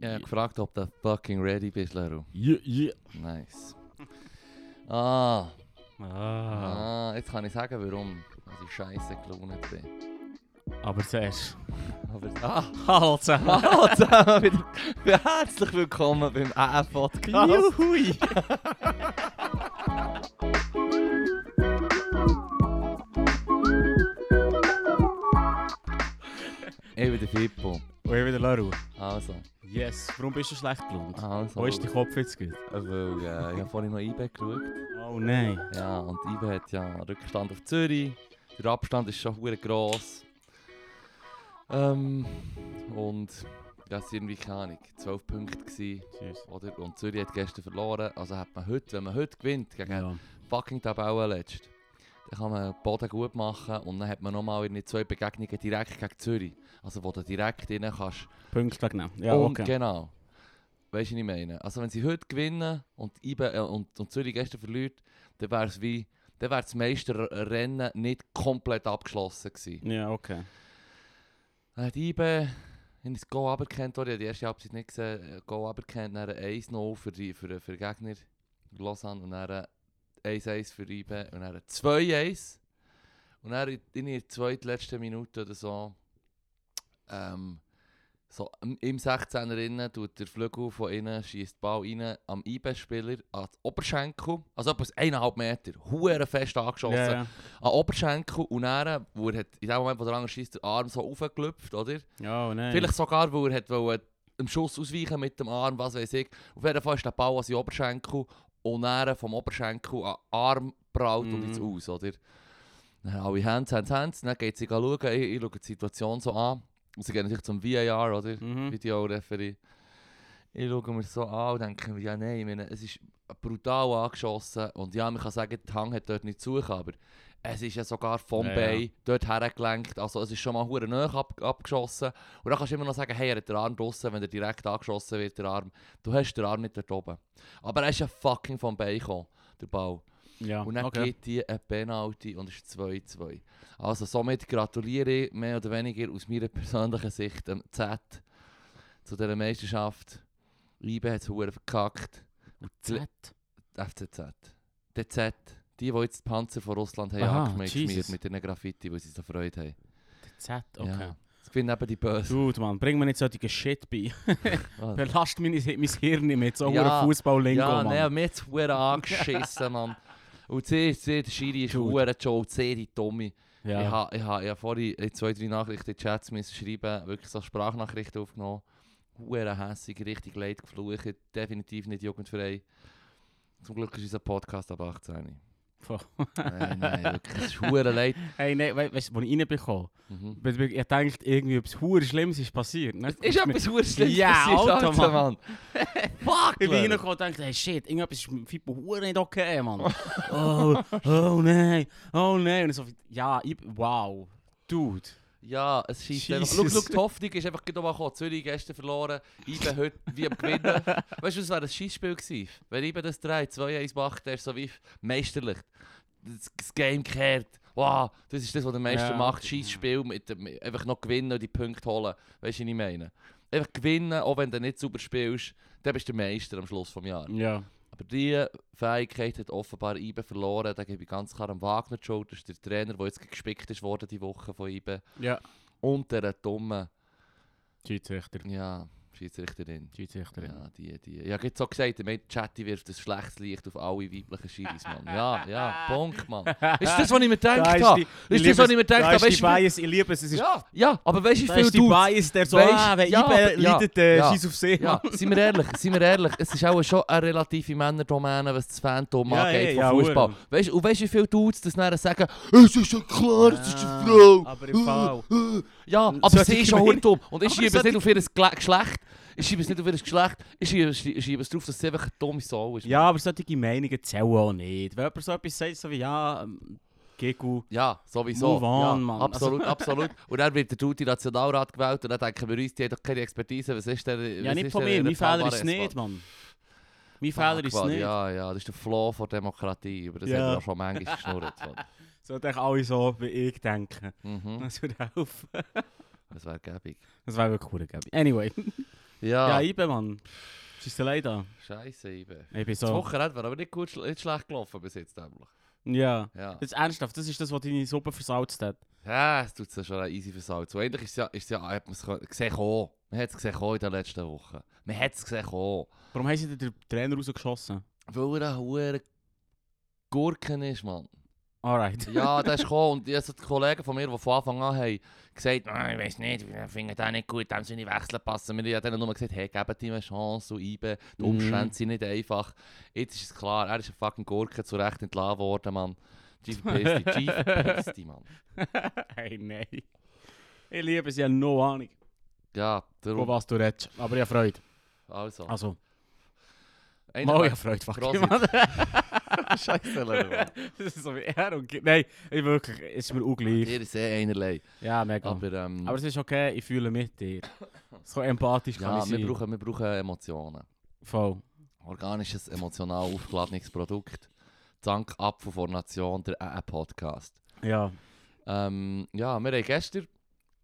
Ich habe gefragt, ob du fucking ready bist, Leru. Yeah, yeah. Nice. Ah, Ah. ah, jetzt kann ich sagen, warum dass ich scheiße gelaunt bin. Aber zuerst. Aber, ah, Hallo zusammen. hallo zusammen. Herzlich willkommen beim AF-Podcast. Juhui. Ich bin der Fippo. Und ich wieder Laru. Also, Yes. Warum bist du schlecht gelohnt? also. Wo ist dein Kopf jetzt gut? Weil, äh, ich habe vorhin noch IB geschaut. Oh nein. Ja, und IB hat ja Rückstand auf Zürich. Der Abstand ist schon hure gross. Ähm, und es waren irgendwie keine Ahnung, 12 Punkte gewesen, oder? Und Zürich hat gestern verloren. Also hat man heute, wenn man heute gewinnt gegen Ja. fucking Tabellenletzt, dann kann man den Boden gut machen und dann hat man nochmal in zwei Begegnungen direkt gegen Zürich. Also wo du direkt rein kannst. Pünktlich genau. Ja, und okay. genau. Weißt du, was ich meine? Also wenn sie heute gewinnen und, IBE, äh, und, und Zürich gestern verliert, dann wäre es wie, dann wäre das Meisterrennen nicht komplett abgeschlossen gewesen. Ja, okay. Dann hat IBE in das Goal aberkannt? Ich habe die erste Halbzeit nicht gesehen, äh, Goal aberkannt, dann 1-0 für, die, für, für den Gegner Lausanne und dann 1-1 für IBE und dann 2-1. Und dann in der zweitletzten Minute oder so, ähm, so im- im 16er innen tut der Flügel von innen, schießt den Ball rein am IBE-Spieler an die Oberschenkel, also etwas 1,5 Meter, hure fest angeschossen Ja, ja. an Oberschenkel und dann, wo er hat, in dem Moment, wo der andere schießt, der Arm so aufgelüpft, oder? Ja, oh nein. Vielleicht sogar, weil er hat wollte, dem Schuss ausweichen mit dem Arm, was weiß ich. Auf jeden Fall ist der Ball an seinen Oberschenkel und dann vom Oberschenkel an Arm prallt und Mhm. ins Aus, oder? Dann alle Hands, Hands, Hands, dann geht sie schauen, ich, ich schaue die Situation so an. Und sie gehen natürlich zum VAR, oder? Mhm. Videoreferie. Ich schaue mir so an und denke mir, ja nein, ich meine, es ist brutal angeschossen und ja, man kann sagen, der Hang hat dort nicht zu aber es ist ja sogar vom Ja, ja. Bein dort hergelenkt, also es ist schon mal hure nahe ab, abgeschossen und dann kannst du immer noch sagen, hey, er hat den Arm draussen, wenn er direkt angeschossen wird, der Arm, du hast den Arm nicht dort oben. Aber er ist ja fucking vom Bein gekommen, der Ball. Ja, Und dann okay. gibt die eine Penalty und es ist 2-2. Also somit gratuliere ich mehr oder weniger aus meiner persönlichen Sicht dem Z zu dieser Meisterschaft. IBE hat es verkackt. Und Z. FCZ. Der Z. Die, die jetzt die Panzer von Russland haben Aha, angeschmiert mit den Graffiti, weil sie so Freude haben. Z, okay. Ja. Das gewinnen eben die Bösen. Dude, man, bring mir nicht solche Shit bei. Belast mein, mein Hirn mit so Ja, Fußball-Lingo, Ja, Mann. nein, mir hat es angeschissen, Mann. Und sie, sie, der Schiri ist verdammt Joe, sie, die Dumme. ja. Ich habe ich ha, ich ha vorhin in zwei, drei Nachrichten in Chats müssen schreiben, wirklich so Sprachnachrichten aufgenommen. Huere hässig, richtig leid geflucht, definitiv nicht jugendfrei. Zum Glück ist unser Podcast ab 18. Nein, nein, wirklich, es ist huere leid. Hey, nein, we weißt du, als ich reinbekomme, Mhm. ich dachte, irgendwie etwas hure Schlimmes ist passiert. ne? Es ist etwas Schlimmes Ja, passiert, Alter, Alter, Mann. Fuck, Ich bin reingekommen und dachte, hey shit, irgendetwas ist mit Fippo hure nicht okay, Mann. oh, oh nein, oh nein. Und so, ja, ich, wow, dude. Ja, es schießt einfach. Schau, Jesus. schau, die Hoffnung ist einfach gerade mal gekommen. Zürich gestern verloren, IBE heute wie am Gewinnen. weißt du, es wäre ein Schießspiel gewesen. Wenn IBE das 3, 2-1 macht, der ist so wie meisterlich. Das, das Game kehrt. Wow, das ist das, was der Meister Ja. macht. Schießspiel, mit dem, einfach noch gewinnen und die Punkte holen. Weißt du, was ich meine? Einfach gewinnen, auch wenn du nicht super spielst, dann bist du der Meister am Schluss des Jahres. Ja, Aber diese Fähigkeit hat offenbar IBE verloren. Da gebe ich ganz klar am Wagner die Schuld. Das ist der Trainer, der jetzt gespickt ist worden die Woche von IBE. ja. Und der dummen, Schiedsrichter, ja, Schiedsrichterin. Schiedsrichterin. Ja, die, die. Ich habe jetzt so gesagt, der Chatty wirft ein schlechtes Licht auf alle weiblichen Schiris, Mann. Ja, ja, Punkt, Mann. Ist das, was ich mir gedacht Da habe? Ist das, was ich mir gedacht da habe? Weißt du, Bias, ich liebe es. es ist, ja, ja, aber weißt du, wie viel du... Bias, der so, Weisst- ah, wenn ja, aber- ja, leidet, äh, ja. schieß auf See, Ja, seien wir ehrlich, seien wir ehrlich, es ist auch schon eine relative Männerdomäne, was das Phantom Ja, angeht ja, von Fußball. Weißt du, und weißt du, wie viele Dudes das nachher sagen, es ist ja klar, es ist eine Frau. aber im Fall. Ja, aber sie ist schon dumm. Und ich schiebe es nicht auf ihr Geschlecht. Schiebe es nicht auf ihr Geschlecht. Schiebe, ich schiebe es drauf, dass sie einfach eine dumme Sau ist. Ja, aber solche Meinungen zählen auch nicht. Wenn jemand so etwas sagt, so wie, ja, ähm, Gegu, Ja, sowieso. Move on, ja, Mann. Absolut, absolut. Und dann wird der den Nationalrat gewählt und dann denken wir uns, die haben doch keine Expertise. Was ist der? ja, nicht ist von mir, mein Fehler ist es nicht, Mann? Mein Fehler ist es nicht. Ja, ja, das ist der Flaw von Demokratie. Über das Ja. haben wir schon manchmal geschnurrt. Sollten eigentlich alle so wie ich denken. Mhm. Das würde helfen. Das wäre gäbig. Das wäre wirklich cool, Gabi. Anyway. Ja, Ja, Ibe, Mann. Was ist denn leid da? Scheiße, Ibe. Ich bin Das so... Wochenende war aber nicht gut, schl- nicht schlecht gelaufen bis jetzt. Nämlich. Ja. Ja. Das ist ernsthaft, das ist das, was deine Suppe versalzt hat. ja, es tut es ja schon easy versalzen. Und Eigentlich ist es ja, ist es ja hat man es gesehen kommen. Man hat es gesehen kommen in den letzten Wochen. Man hat es gesehen kommen. Warum haben sie denn den Trainer rausgeschossen? Weil er ein hoher Gurken ist, Mann. Alright. Ja, der ist gekommen und die Kollegen von mir, die von Anfang an haben gesagt «Nein, ich weiß nicht, wir finden den nicht gut, dem sollen wechseln passen. Wir haben denen nur gesagt, hey, gebt ihm eine Chance und Ibe, die Mhm. Umstände sind nicht einfach. Jetzt ist es klar, er ist ein fucking Gurke zu Recht entlassen worden, Mann. Chief Pasty, Chief Pasty, Mann. hey, nein. Ich liebe es, ich habe no Ahnung, Ja, darum, was du redest. Aber ich habe Freude. also. Also, Einer weg. ich habe Freude. Scheisse, Mann. das ist so wie er und... Nein, ich wirklich, es ist mir ungleich. Dir ist eh einerlei. Ja, mega. Aber, Aber, ähm, es ist okay, ich fühle mit dir. So empathisch kann ja, ich wir sein. brauchen, wir brauchen Emotionen. Voll. Organisches, emotional aufgeladenes Produkt. Dank Apfel von Nation, der AA-Podcast. Ja. Ähm, ja, wir haben gestern,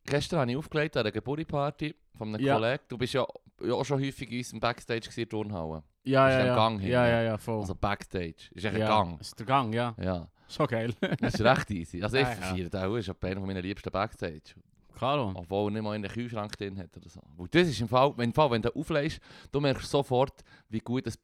gestern habe ich aufgelegt an einer Geburtstagsparty von einem Ja. Kollegen. Du bist ja, ja auch schon häufig in unserem Backstage in der Turnhalle. Ja, Ist ja, ja. Gang ja, ja, ja, voll. Also Backstage. Ist echt ein ja. Gang. Ist der Gang, ja. Ja, Schon geil. das ist recht easy. Also ich ja. feiere auch, ist auch einer meiner liebsten Backstage. Klaro. Obwohl er nicht mal in den Kühlschrank drin hat oder so. Weil das ist im Fall, wenn, im Fall, wenn du auflegst, du merkst sofort, wie gut das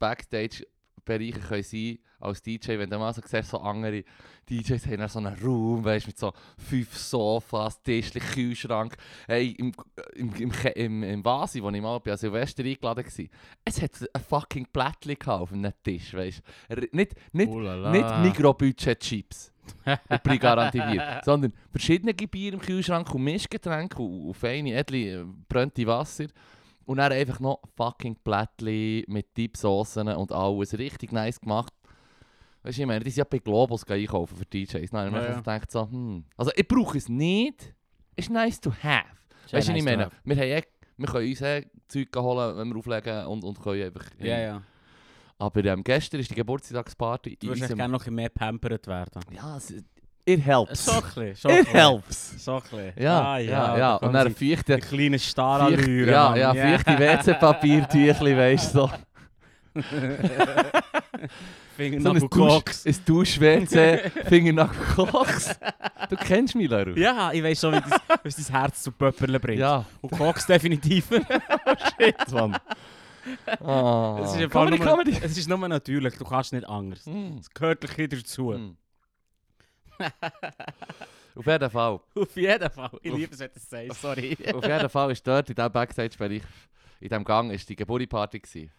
Backstage-Bereiche können sein als DJ. Wenn du mal so siehst, so andere DJs haben so einen Raum, weißt, mit so fünf Sofas, Tischchen, Kühlschrank. Hey, im, im, im, im, im Vasi, wo ich mal bei Silvester eingeladen war, es hat ein fucking Plättchen auf einem Tisch, weißt. Nicht, nicht, Oh la la. nicht Mikrobudget-Chips und Pre-Garantie-Bier, sondern verschiedene Bier im Kühlschrank und Mischgetränke und, und feine, edle, brennte Wasser. Und dann einfach noch fucking Plättchen mit Dipsoßen und alles. Richtig nice gemacht. Weißt du, ich meine, die sind ja bei Globus einkaufen für DJs. Nein, ich Ja, ja. so gedacht, so, hm. Also ich brauche es nicht. Ist nice to have. Weißt du, ich nice to meine? Wir, haben wir können uns eh Zeug holen, wenn wir auflegen und, und können einfach... Ja, ja. Aber ähm, gestern ist die Geburtstagsparty Du würdest gerne noch ein bisschen mehr pampert werden. Ja, es, it helps. Ein It helps. Bisschen. Ja, Ah, ja, ja. da Und dann feuchte, Die kleinen feucht, Starallüren. ja, ja, feuchte WC-Papiertüchli, weißt du. So, Finger so nach ein, Koks. Dusch, ein Dusch-WC, Finger nach Koks. Du kennst mich, Leru. Ja, ich weiß schon, wie dein, wie es dein Herz zu Pöpperle bringt. Ja. Und Koks definitiv. Shit, Mann. Ah. Es ist, Comedy, nur, Comedy. es ist nur natürlich, du kannst nicht anders. Mm. Es gehört ein bisschen dazu. Mm. Auf jeden Fall. Auf jeden Fall. Ich liebe es, wenn du es sagst, sorry. Auf jeden Fall ist dort in diesem Backstage-Bereich, in diesem Gang, ist die Geburtstagsparty.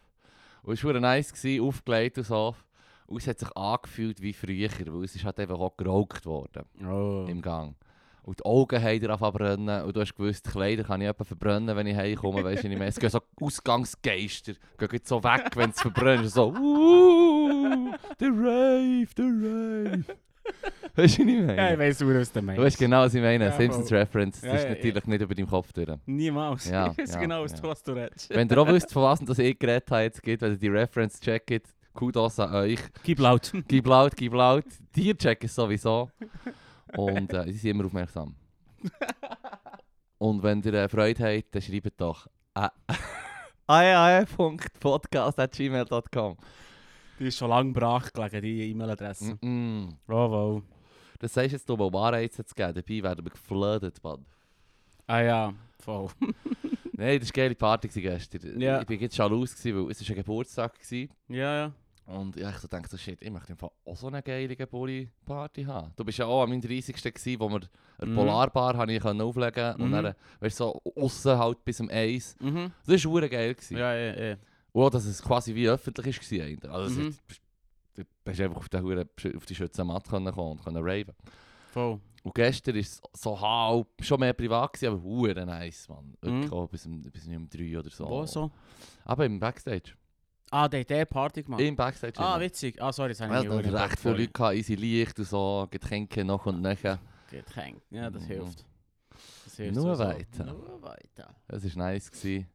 Und es war nice, gewesen, aufgelegt und so. Und es hat sich angefühlt wie früher, weil es ist halt einfach auch geraucht worden Oh. im Gang. Und die Augen haben dir angefangen zu brennen. Und du hast gewusst, die Kleider kann ich etwa verbrennen, wenn ich heimkomme. Weißt du, nicht mehr. Es gehen so Ausgangsgeister. Gehen so weg, wenn es verbrennt. So, uh, der Rave, der Rave. Weißt du, nicht mehr? Ja, ich weiß, was du meinst. Du weißt genau, was ich meine. Ja, Simpsons voll. Reference. Das Ja, ist natürlich nicht über deinem Kopf durch. Niemals. Ja, ich weiß genau, was du, redest. Wenn ihr auch wisst, von was das ich geredet habe, jetzt geht, wenn ihr die Reference checkt, Kudos an euch. Gib laut. Gib laut, gib laut. Die checken es sowieso. Und äh, sie sind immer aufmerksam. Und wenn ihr äh, Freude habt, dann schreibt doch äh, ae.podcast.gmail.com Die ist schon lange brach gelegen, die E-Mail-Adresse. mm -mm. Oh, wow. Das sagst du jetzt, um Anreize zu geben. Dabei werden wir gefloodet, Mann. Ah ja, voll. Nein, das war eine geile Party gestern. Ja. Ich war jetzt schalus, gewesen, weil es war ein Geburtstag war. Ja, ja. Und ja, ich so dachte so, shit, ich möchte Fall auch so eine geile Geburtstagsparty haben. Du bist ja auch an meinem 30. gewesen, wo wir eine Mhm. Polarbar habe ich auflegen und Mhm. dann, weißt du, so aussen halt bis um Eis. Mhm. Das war geil. Gewesen. Ja, ja, ja. Auch, dass es quasi wie öffentlich war. Also, Mhm. es du bist einfach auf, den, auf die Schützenmatte können kommen und können raven. Voll. Und gestern war es so halb, schon mehr privat, gewesen, aber hure nice, man. Wirklich Mhm. bis um, bis um drei oder so. Wo so? Aber im Backstage. Ah, der hat der Party gemacht. Im Backstage. ah, immer. witzig. Ah, sorry, das habe Ja, ich da nicht recht viele Leute gehabt, easy Licht und so, Getränke noch und nachher. Getränk. Ja, das Mhm. hilft. Das hilft Nur sowieso. weiter. Nur weiter. Das war nice. Gewesen.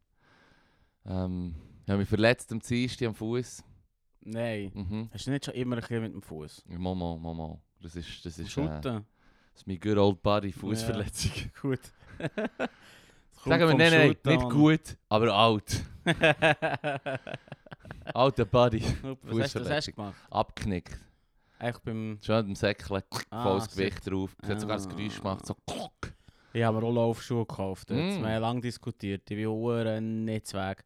Ähm, ich habe mich verletzt am Dienstag am Fuß. Nein. Mhm. Hast du nicht schon immer ein bisschen mit dem Fuß? Momo, Momo. Das ist, das ist, äh, das ist mein good old body Fußverletzung. Gut. das Sagen wir, nein, nein, nicht gut, aber alt. Alter Buddy. Was hast, du- was hast du gemacht? Abknickt. Echt beim... Schön mit dem Säckchen, Ah, volles. Gewicht drauf. Sie hat sogar das Ah. Geräusch gemacht, so klock. Ich habe mir auch Laufschuhe gekauft. Mm. Wir haben lange diskutiert. Ich nicht weg. Und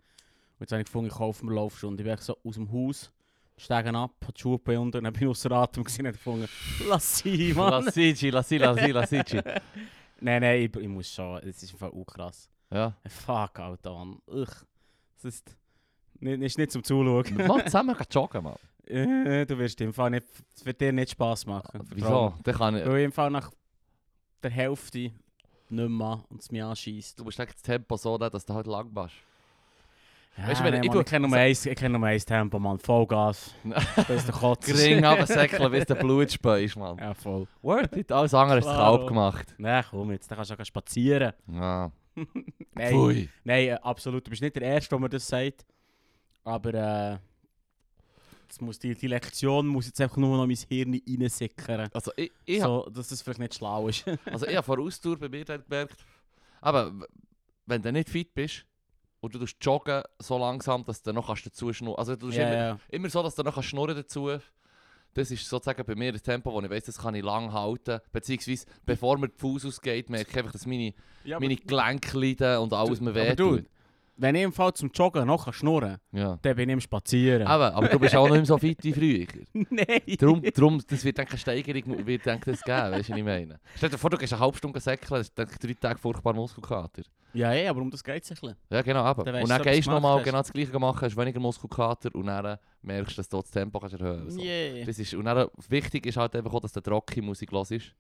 jetzt habe ich gefunden, ich kaufe mir Laufschuhe. Ich bin so aus dem Haus, steigen ab, habe die Schuhe bei unten und dann bin ich außer Atem gesehen und gefunden, lass sie, Mann. Lassici, Lassi, Lassi, Lassici. Nein, nein, ich, ich muss schon. Es ist einfach auch krass. Ja. Fuck, Alter, Mann. Ugh. Das ist, nicht, ist nicht zum Zuschauen. Mal zusammen joggen, Mann. Äh, du wirst im Fall nicht, es wird dir nicht Spass machen. Wieso? Dann kann ich... Weil ich im Fall nach der Hälfte nicht mehr und es mich anschießt. Du musst das Tempo so nehmen, dass du halt lang machst. Ja, Weißt du, nee, ich kenne nur, eins- ich kenne nur eins Tempo, Mann. Vollgas. Bis der Kotz. Gering runtersäckeln, bis der Blut speist, Mann. Ja, voll. Word it, alles andere ist kalt gemacht. Nein, komm jetzt, dann kannst du auch spazieren. Ja. Nein, Pfui. nein äh, absolut. Du bist nicht der Erste, der mir das sagt. Aber äh, das muss die, die Lektion muss jetzt einfach nur noch mein Hirn reinsickern. Also ich, ich So, dass das vielleicht nicht schlau ist. Also ich habe vor Austour bei mir gemerkt, aber wenn du nicht fit bist und du tust joggen so langsam, dass du noch kannst dazu schnurren Also du tust ja, immer, ja. immer so, dass du noch kannst schnurren dazu. Das ist sozusagen bei mir das Tempo, wo ich weiß, das kann ich lang halten. Beziehungsweise, bevor mir die Fuß ausgeht, merke ich einfach, dass meine, ja meine Gelenke leiden und alles mir aber weh du- tut. Wenn ich im Fall zum Joggen noch kann schnurren Ja. dann bin ich im Spazieren. Aber, aber du bist auch noch nicht so fit wie früher. Nein. Darum, darum, das wird ich, eine Steigerung wird, ich, das geben, weißt du, was ich meine? Stell dir vor, du gehst eine halbe Stunde säckeln, ist denke ich, drei Tage furchtbar Muskelkater. Ja, ja, aber um das geht es ein bisschen. Ja, genau, aber. Dann und dann gehst du nochmal hast. genau das gleiche machen, hast weniger Muskelkater und dann merkst du, dass du das Tempo kannst erhöhen kannst. So. Yeah. Das ist, und dann, wichtig ist halt einfach auch, dass du Rocky-Musik hörst. Und Das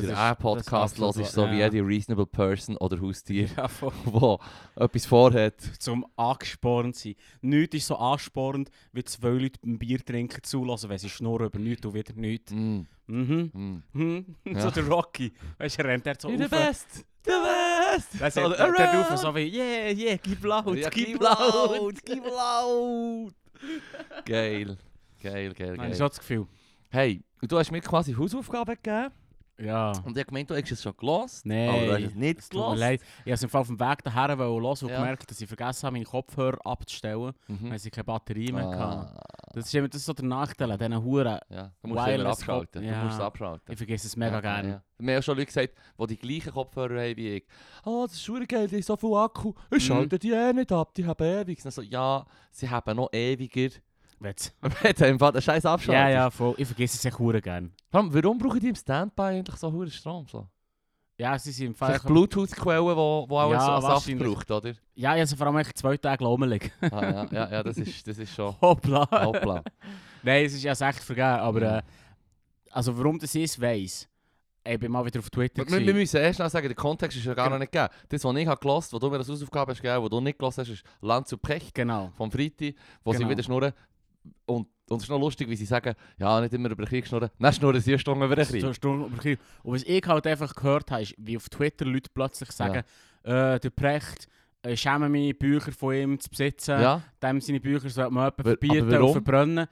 der A-Podcast das ist hörst, so absolut- wie ja. jede reasonable person oder Haustier, Ja, wo etwas vorhat. Zum angespornt sein. Nichts ist so anspornend, wie zwei Leute beim Bier trinken zulassen, wenn sie schnurren über nichts und wieder nichts. Mm, Mhm. mm. Ja. So der Rocky. Weißt du, er rennt der so You're the rauf. best! The best! Der So, sagt- der rauf so wie, yeah, yeah, gib laut, Ja, gib, gib laut. gib laut! Geil. Geil, geil, Habe ich geil. schon das Gefühl. Hey, du hast mir quasi Hausaufgaben gegeben. Ja. Und ich habe gemeint, du hast es schon gelost. Nein. Aber du hast es nicht gelost. leid. Ich habe es im Fall auf dem Weg daher hören und Ja. gemerkt, dass ich vergessen habe, meine Kopfhörer abzustellen, Mhm. weil sie keine Batterie mehr. Ah, Das ist, immer, das ist so der Nachteil an diesen Huren. ja. Du musst es abschalten. Du musst ja. abschalten. Ich vergesse es mega Ja, gerne. Ja. Mir haben schon Leute gesagt, die die gleichen Kopfhörer haben wie ich. Oh, das ist schon geil, die haben so viel Akku. Ich Mhm. schalte die eh nicht ab, die haben ewig. Also, ja, sie haben noch ewiger. Du einfach den Scheiß abschaltest. Ja, ja, voll. Ich vergesse es echt hure. Warum, brauchen die im Standby eigentlich so hohen Strom? So? Ja, sie sind im Fall... Vielleicht Bluetooth-Quellen, die auch Ja, so Saft braucht, oder? Ja, sie vor allem echt zwei Tage lummelig. Ah, ja, ja, ja, das ist, das ist schon... Hoppla. Hoppla. Nein, es ist ja echt vergeben, aber... Ja. Äh, also warum das ist, weiss. Ich bin mal wieder auf Twitter Wir, wir müssen erst noch sagen, der Kontext ist ja gar noch nicht gegeben. Das, was ich habe gelost, was du mir als Hausaufgabe hast gegeben, was du nicht gelost hast, ist Land zu Precht Genau. vom Freitag, wo sie Genau. wieder schnurren. Und, und es ist noch lustig, wie sie sagen, ja, nicht immer über den Krieg schnurren. Dann schnurren sie eine Stunde über den Krieg. Stunde über Krieg. Und was ich halt einfach gehört habe, ist, wie auf Twitter Leute plötzlich sagen, äh, der Precht, ich schäme mich, Bücher von ihm zu besitzen. Ja? Dem seine Bücher sollte man jemanden verbieten und verbrennen.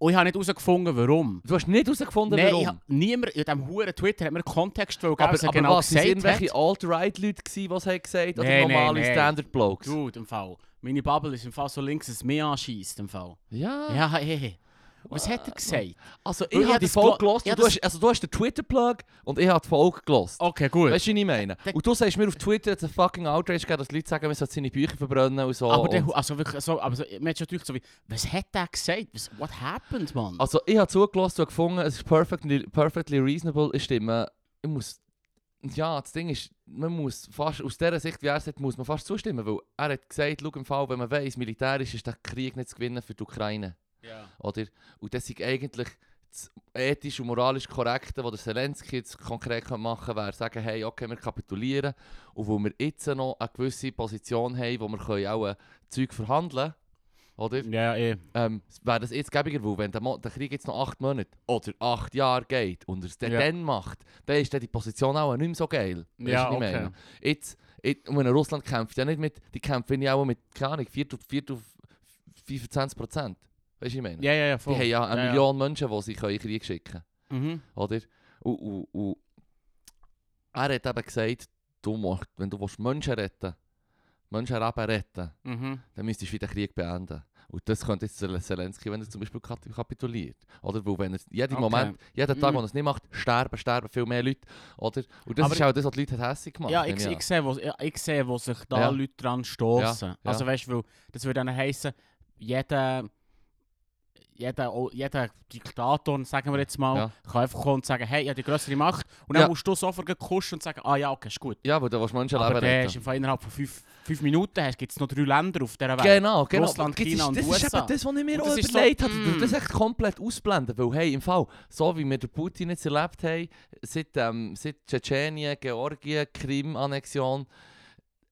Und ich habe nicht herausgefunden, warum. Du hast nicht herausgefunden, Nein, warum. hab niemand in diesem huren Twitter hat mir Kontext gegeben, aber, was er aber genau was, gesagt irgendwelche Alt-Right-Leute gewesen, die es haben gesagt Oder Nein, nein, normale nein. Standard-Blokes? Dude, im Fall. Meine Bubble ist im Fall so links, dass es mich anschießt im Fall. Ja. Ja, hey. Was hat er gesagt? Also ich ich habe hab die Folge gelo- gelost. Du hast, also du hast den Twitter-Plug und ich habe die Folge gelost. Okay, gut. Weißt du, was ich meine? Der- Und du sagst mir auf Twitter, dass es fucking Outrage gegeben dass Leute sagen, man sollte seine Bücher verbrennen und so. aber der, also wirklich so, aber so, man hat gedacht, so wie, was hat der gesagt? Was, what happened, man? also ich habe zugelassen und gefunden, es ist perfectly, perfectly reasonable. Ich stimme. Ich muss... Ja, das Ding ist, man muss fast, aus dieser Sicht, wie er sagt, muss man fast zustimmen, weil er hat gesagt, schau im Fall, wenn man weiss, militärisch ist der Krieg nicht zu gewinnen für die Ukraine. Ja. Oder? Und das ist eigentlich das ethisch und moralisch Korrekte, was der Zelensky jetzt konkret machen kann, wäre sagen, hey, okay, wir kapitulieren. Und wo wir jetzt noch eine gewisse Position haben, wo wir können auch äh, Zeug verhandeln können, oder? Ja, eh. Ähm, wäre das jetzt gäbiger, weil wenn der, Mo der Krieg jetzt noch acht Monate oder acht Jahre geht und er es dann, Ja. dann macht, dann ist dann die Position auch nicht mehr so geil. Ja, okay. meine? Jetzt, jetzt, wenn Russland kämpft, ja nicht mit, die kämpfen ja auch mit, keine Ahnung, 4 4 25 Prozent. Weißt du, ich meine? Ja, ja, ja, Die voll. haben ja eine Ja, ja. Million Menschen, die sie können in den Krieg schicken Mhm. oder? Und, und, und er hat eben gesagt, du musst, wenn du willst Menschen retten Menschenleben retten Mhm. dann müsstest du wieder den Krieg beenden. Und das könnte jetzt Zel- Zelensky, wenn er zum Beispiel kapituliert. Oder? Weil wenn er jeden Okay. Moment, jeden Tag, Mhm. wo er es nicht macht, sterben, sterben viel mehr Leute. Oder? Und das Aber ist auch das, was die Leute hässlich gemacht Ja, nehme ich, an. ich, sehe, wo, ja, ich sehe, wo sich da Ja. Leute dran stoßen. Ja, Also ja. weißt du, das würde dann heißen, jeder, jeder, jeder Diktator, sagen wir jetzt mal, Ja. kann einfach kommen und sagen, hey, ich habe die größere Macht. Und dann Ja. musst du sofort kuschen und sagen, ah ja, okay, ist gut. Ja, weil du willst Aber der ist retten. im Fall innerhalb von fünf, fünf Minuten gibt es noch drei Länder auf dieser Welt. Genau, genau. Russland, das China ist, und das USA. ist eben das, was ich mir auch das ist so, überlegt habe. mm. Das echt komplett ausblenden. Weil, hey, im Fall, so wie wir den Putin jetzt erlebt haben, seit, ähm, seit Tschetschenien, Georgien, Krim-Annexion,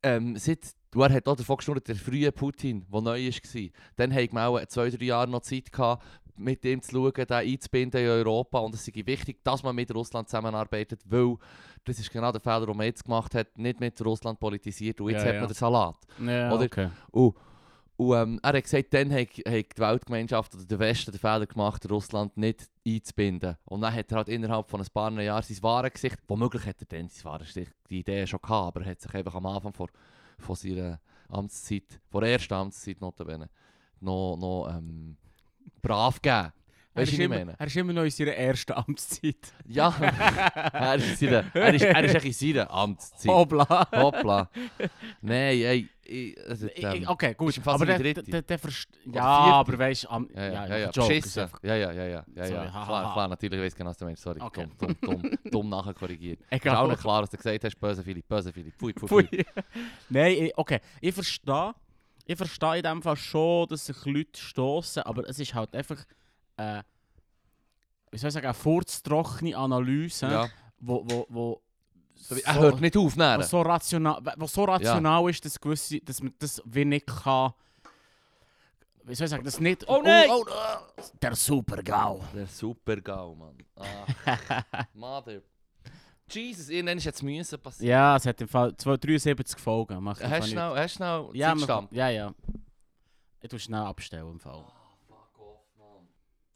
ähm, seit, du, er hat auch davon geschnurrt, der frühe Putin, der neu war. Dann haben wir auch zwei, drei Jahre noch Zeit gehabt, mit dem zu schauen, den einzubinden in Europa. Und es ist wichtig, dass man mit Russland zusammenarbeitet, weil das ist genau der Fehler, den man jetzt gemacht hat, nicht mit Russland politisiert. Und jetzt Ja, hat ja. man den Salat. Ja, Oder- okay. Und, und ähm, er hat gesagt, dann hat, hat die Weltgemeinschaft oder der Westen den Fehler gemacht, Russland nicht einzubinden. Und dann hat er halt innerhalb von ein paar Jahren sein wahres Gesicht, womöglich hat er dann sein wahres Gesicht, die Idee schon gehabt, aber er hat sich einfach am Anfang von, von seiner Amtszeit, von der ersten Amtszeit notabene, noch, noch ähm, brav gegeben. Er Weißt ist, du, was ich meine? er ist immer noch in seiner ersten Amtszeit. Ja, er ist, in seiner, er, ist, er ist in seiner Amtszeit. Hoppla. Hoppla. Nein, ey, ich, also, ähm, Okay, gut. Aber der, der, der Oder Ja, aber weißt du, am- Ja, ja, ja, ja, ja, Ja, ja, ja, ja, ja, ja. Klar, klar, natürlich, ich weiß genau, was du meinst. Sorry, Okay. dumm, dumm, dumm, dumm nachher korrigiert. Ist auch nicht klar, was du gesagt hast, böse Philipp, böse Philipp. Pfui, pfui, Pfui. Nein, okay. Ich verstehe. Ich verstehe in dem Fall schon, dass sich Leute stoßen, aber es ist halt einfach. Äh, wie soll ich sagen, eine furztrockene Analyse, Ja. wo, wo, wo, Er hört nicht auf, näher. so rational, wo so rational ist, dass, gewisse, dass man das wie nicht kann. Wie soll ich sagen, das nicht. Oh nein! oh, oh, der Super-GAU. Der Super-GAU, Mann. Ah, Mother. Jesus, irgendwann ist jetzt müssen passieren. Ja, es hat im Fall 273 Folgen. Macht Hast du schnell, hast schnell ja, man, ja, ja. Ich tue schnell abstellen im Fall. Fuck off, Mann.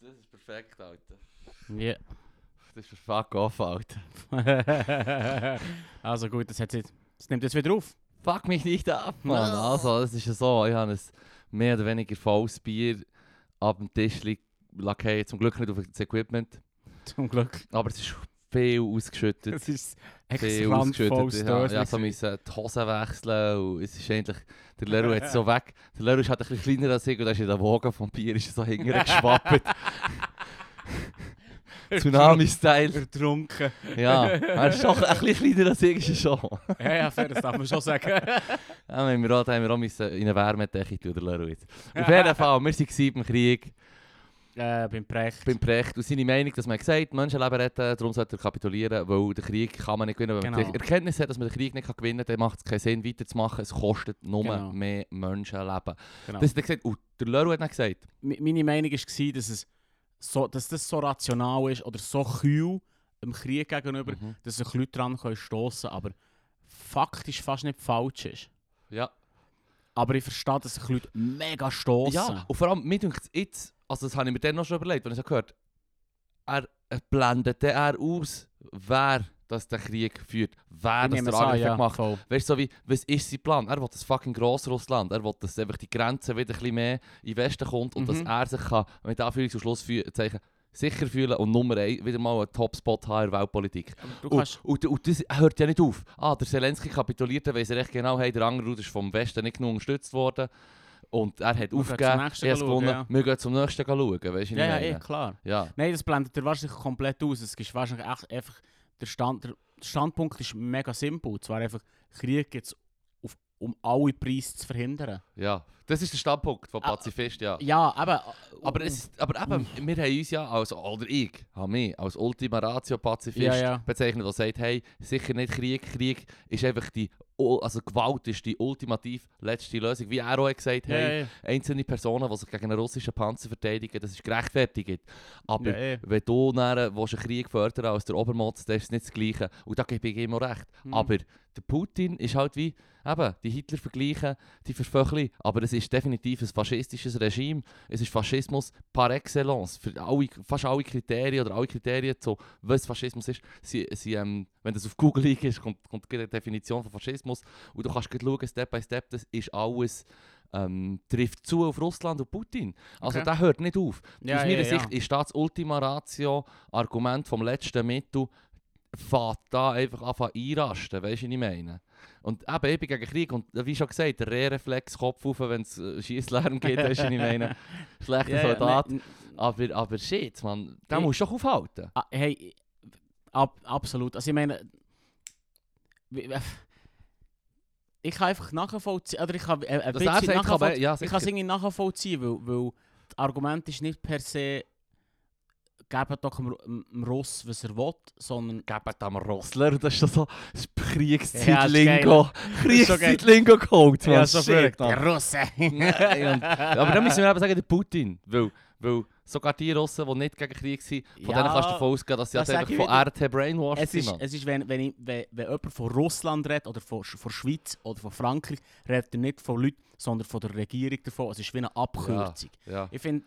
Das ist perfekt, Alter. Ja. Das ist fuck off, Alter. also gut, das, hat jetzt, das nimmt jetzt wieder auf. Fuck mich nicht ab, Mann. Also, es ist ja so, ich habe ein mehr oder weniger volles Bier ab dem Tisch liegen lassen. Zum Glück nicht auf das Equipment. Zum Glück. Aber es ist viel ausgeschüttet. Das ist volles ausgeschüttet. Ja, ja, so müssen die Hosen wechseln. Und es ist eigentlich, der Leru hat so weg. Der Leru ist halt ein bisschen kleiner als ich und da ist in der Wogen vom Bier ist so hinterher geschwappt. Tsunami-Style. Ertrunken. Ja, er ist doch ein bisschen kleiner als ich, schon. ja, ja, fair, das darf man schon sagen. Ja, haben wir auch, haben wir auch müssen in eine Wärmedecke tun, der jetzt. Auf jeden Fall, wir waren im Krieg. äh, beim Precht. beim Precht und seine Meinung, dass man gesagt Menschenleben retten, darum sollte er kapitulieren, weil der Krieg kann man nicht gewinnen. Wenn man Genau. die Erkenntnis hat, dass man den Krieg nicht gewinnen kann, dann macht es keinen Sinn, weiterzumachen. Es kostet nur Genau. mehr Menschenleben. Genau. Das hat er gesagt. Und der Leru hat dann gesagt, Mi- Meine Meinung war, dass, es so, dass das so rational ist oder so kühl im Krieg gegenüber, mhm. dass sich Leute dran können stoßen aber faktisch fast nicht falsch ist. ja. Aber ich verstehe, dass sich Leute mega stoßen. ja, und vor allem, mir denkt jetzt, also das habe ich mir dann noch schon überlegt, wenn ich so gehört er, blendet er aus, wer das den Krieg führt, wer das der Angriff ja, gemacht voll. Weißt du, so wie, was ist sein Plan? Er will das fucking Grossrussland. Er will, dass einfach die Grenze wieder ein bisschen mehr in den Westen kommt und dass Mhm. er sich kann, mit Anführungs- und Schlusszeichen sicher fühlen und Nummer 1 wieder mal einen Top-Spot haben in der Weltpolitik. Und, und, und das hört ja nicht auf. Ah, der Zelensky kapituliert, weiss er echt genau, hey, der andere ist vom Westen nicht genug unterstützt worden. Und er hat aufgegeben, zum nächsten er hat gewonnen. ja. Wir gehen zum nächsten schauen, weißt du, ja, ja, eh, klar. Ja, Nein, das blendet er wahrscheinlich komplett aus. Es ist wahrscheinlich echt einfach, der, Stand, der Standpunkt ist mega simpel. Und zwar einfach, Krieg jetzt auf, um alle Preise zu verhindern. ja. Das ist der Standpunkt von Ah, Pazifist, ja. Ja, eben. Aber, es, ist- aber eben, wir haben uns ja, als, oder ich, habe mich als Ultima Ratio Pazifist Ja, ja. bezeichnet, der sagt, hey, sicher nicht Krieg, Krieg ist einfach die also Gewalt ist die ultimativ letzte Lösung. Wie er auch hat gesagt Ja, hey, ja. einzelne Personen, die sich gegen einen russischen Panzer verteidigen, das ist gerechtfertigt. Aber Ja, ja. wenn du dann, willst einen Krieg fördern als der Obermotz, dann ist es nicht das Gleiche. Und da gebe ich ihm auch recht. Hm. Aber der Putin ist halt wie, eben, die Hitler vergleichen, die vervöcheln. Aber es ist definitiv ein faschistisches Regime. Es ist Faschismus par excellence. Für alle, fast alle Kriterien oder alle Kriterien, so, was Faschismus ist, sie, sie, ähm, wenn das auf Google liegt, kommt, kommt eine Definition von Faschismus. Und du kannst schauen, Step by Step, das ist alles, ähm, trifft zu auf Russland und Putin. Also Okay. der hört nicht auf. Ja, Aus meiner ja, ja. Sicht ist das das Ultima Ratio Argument vom letzten Mittel, fährt da einfach anfangen einrasten, weißt du, was ich meine? Und eben, ich bin gegen Krieg und wie schon gesagt, der Rehreflex, Kopf auf, wenn es äh, Schiesslärm geht, weißt du, was ich meine? Schlechter ja, Soldat. nein, Aber, aber shit, man, da musst du doch aufhalten. Ah, hey, ab, absolut. Also ich meine, ich kann einfach nachvollziehen, oder ich kann äh, ein bisschen nachvollziehen, ja, ich kann es irgendwie nachvollziehen, weil, weil das Argument ist nicht per se, geben doch dem, dem Russ, was er will, sondern Gebt am Rossler, das ist so das Ja, Kriegszeit-Lingo. so. Kriegszeit-Lingo geholt, man. so shit, verrückt. Der Russe. Aber dann müssen wir eben sagen, der Putin. Weil, weil sogar die Russen, die nicht gegen Krieg sind, von Ja, denen kannst du davon ausgehen, dass sie das halt einfach von. RT brainwashed Es ist, es ist wenn, wenn, ich, wenn, wenn jemand von Russland redet oder von, von Schweiz oder von Frankreich, redet er nicht von Leuten, sondern von der Regierung davon. Es ist wie eine Abkürzung. Ja. Ich finde,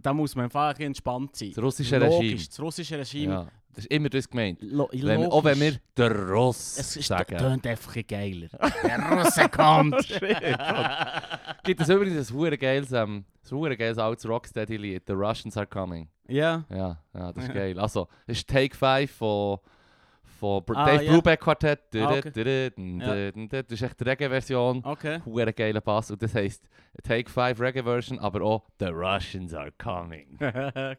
da, muss man einfach entspannt sein. Das russische Logisch, Regime. Das russische Regime. Ja. Das ist immer das gemeint. Lo Wenn wir, auch wenn wir der Russ Es ist, sagen. tönt einfach ein bisschen geiler. Der Russe kommt! Gibt es übrigens ein hure geiles, ähm, ein hure geiles altes Rocksteady-Lied, The Russians Are Coming. ja. Ja, ja, das ist geil. Also, das ist Take 5 von, von Br Ah, Dave ja. Brubeck Quartett. Ah, okay. Das ist echt die Reggae-Version. Okay. Hure geiler Bass. Und das heisst Take 5 Reggae-Version, aber auch The Russians Are Coming.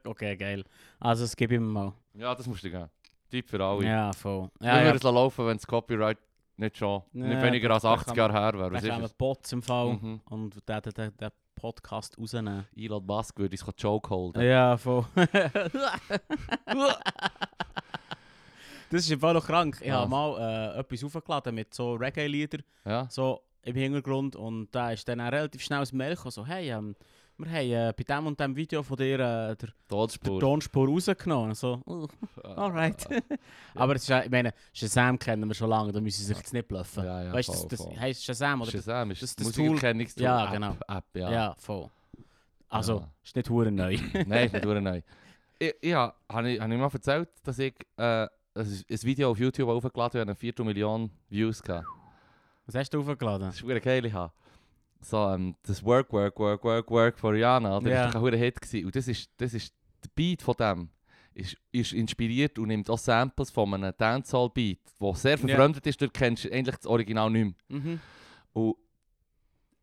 okay, geil. Also, es gebe ich mir mal. Ja, das musst du gehen. Typ für alle. Ja, voll. Ja, würden ja. es laufen, wenn das Copyright nicht schon, nicht Ja, weniger als da 80 kann Jahre her wäre. Da Was ist es? Bots im Fall Mhm. und den, den, den Podcast rausnehmen. Elon Musk würde Joke holen. Ja, voll. Das ist im Fall noch krank. Ich Ja. habe mal äh, etwas aufgeladen mit so Reggae-Liedern Ja? so im Hintergrund und da ist dann auch relativ schnell das Mail gekommen, so hey, ähm, wir haben äh, bei dem und dem Video von dir äh, der. Tonspur rausgenommen. So, oh, alright. Aber es ist, ja- ich meine, Shazam kennen wir schon lange, da müssen sie sich jetzt nicht bluffen. Ja, ja, weißt du, das, das heisst Shazam oder Shazam ist das- das, das Tool- Musikerkennungstool. Ja, App, genau. App, ja. ja. voll. Also, Ja. ist nicht hure neu. Nein, ist nicht hure neu. Ich, ja, habe ich, hab ich mal erzählt, dass ich äh, ein, Video auf YouTube aufgeladen habe, eine Viertelmillion Views gehabt. Was hast du aufgeladen? Das ist hure geil, ich habe. So, ähm, das Work, Work, Work, Work, Work von Rihanna. Das war ein Hit. Gewesen. Und das ist, das ist, der Beat von dem ist, ist inspiriert und nimmt auch Samples von einem Dancehall-Beat, der sehr verfremdet ist, du kennst eigentlich das Original nicht mehr. Mhm. Und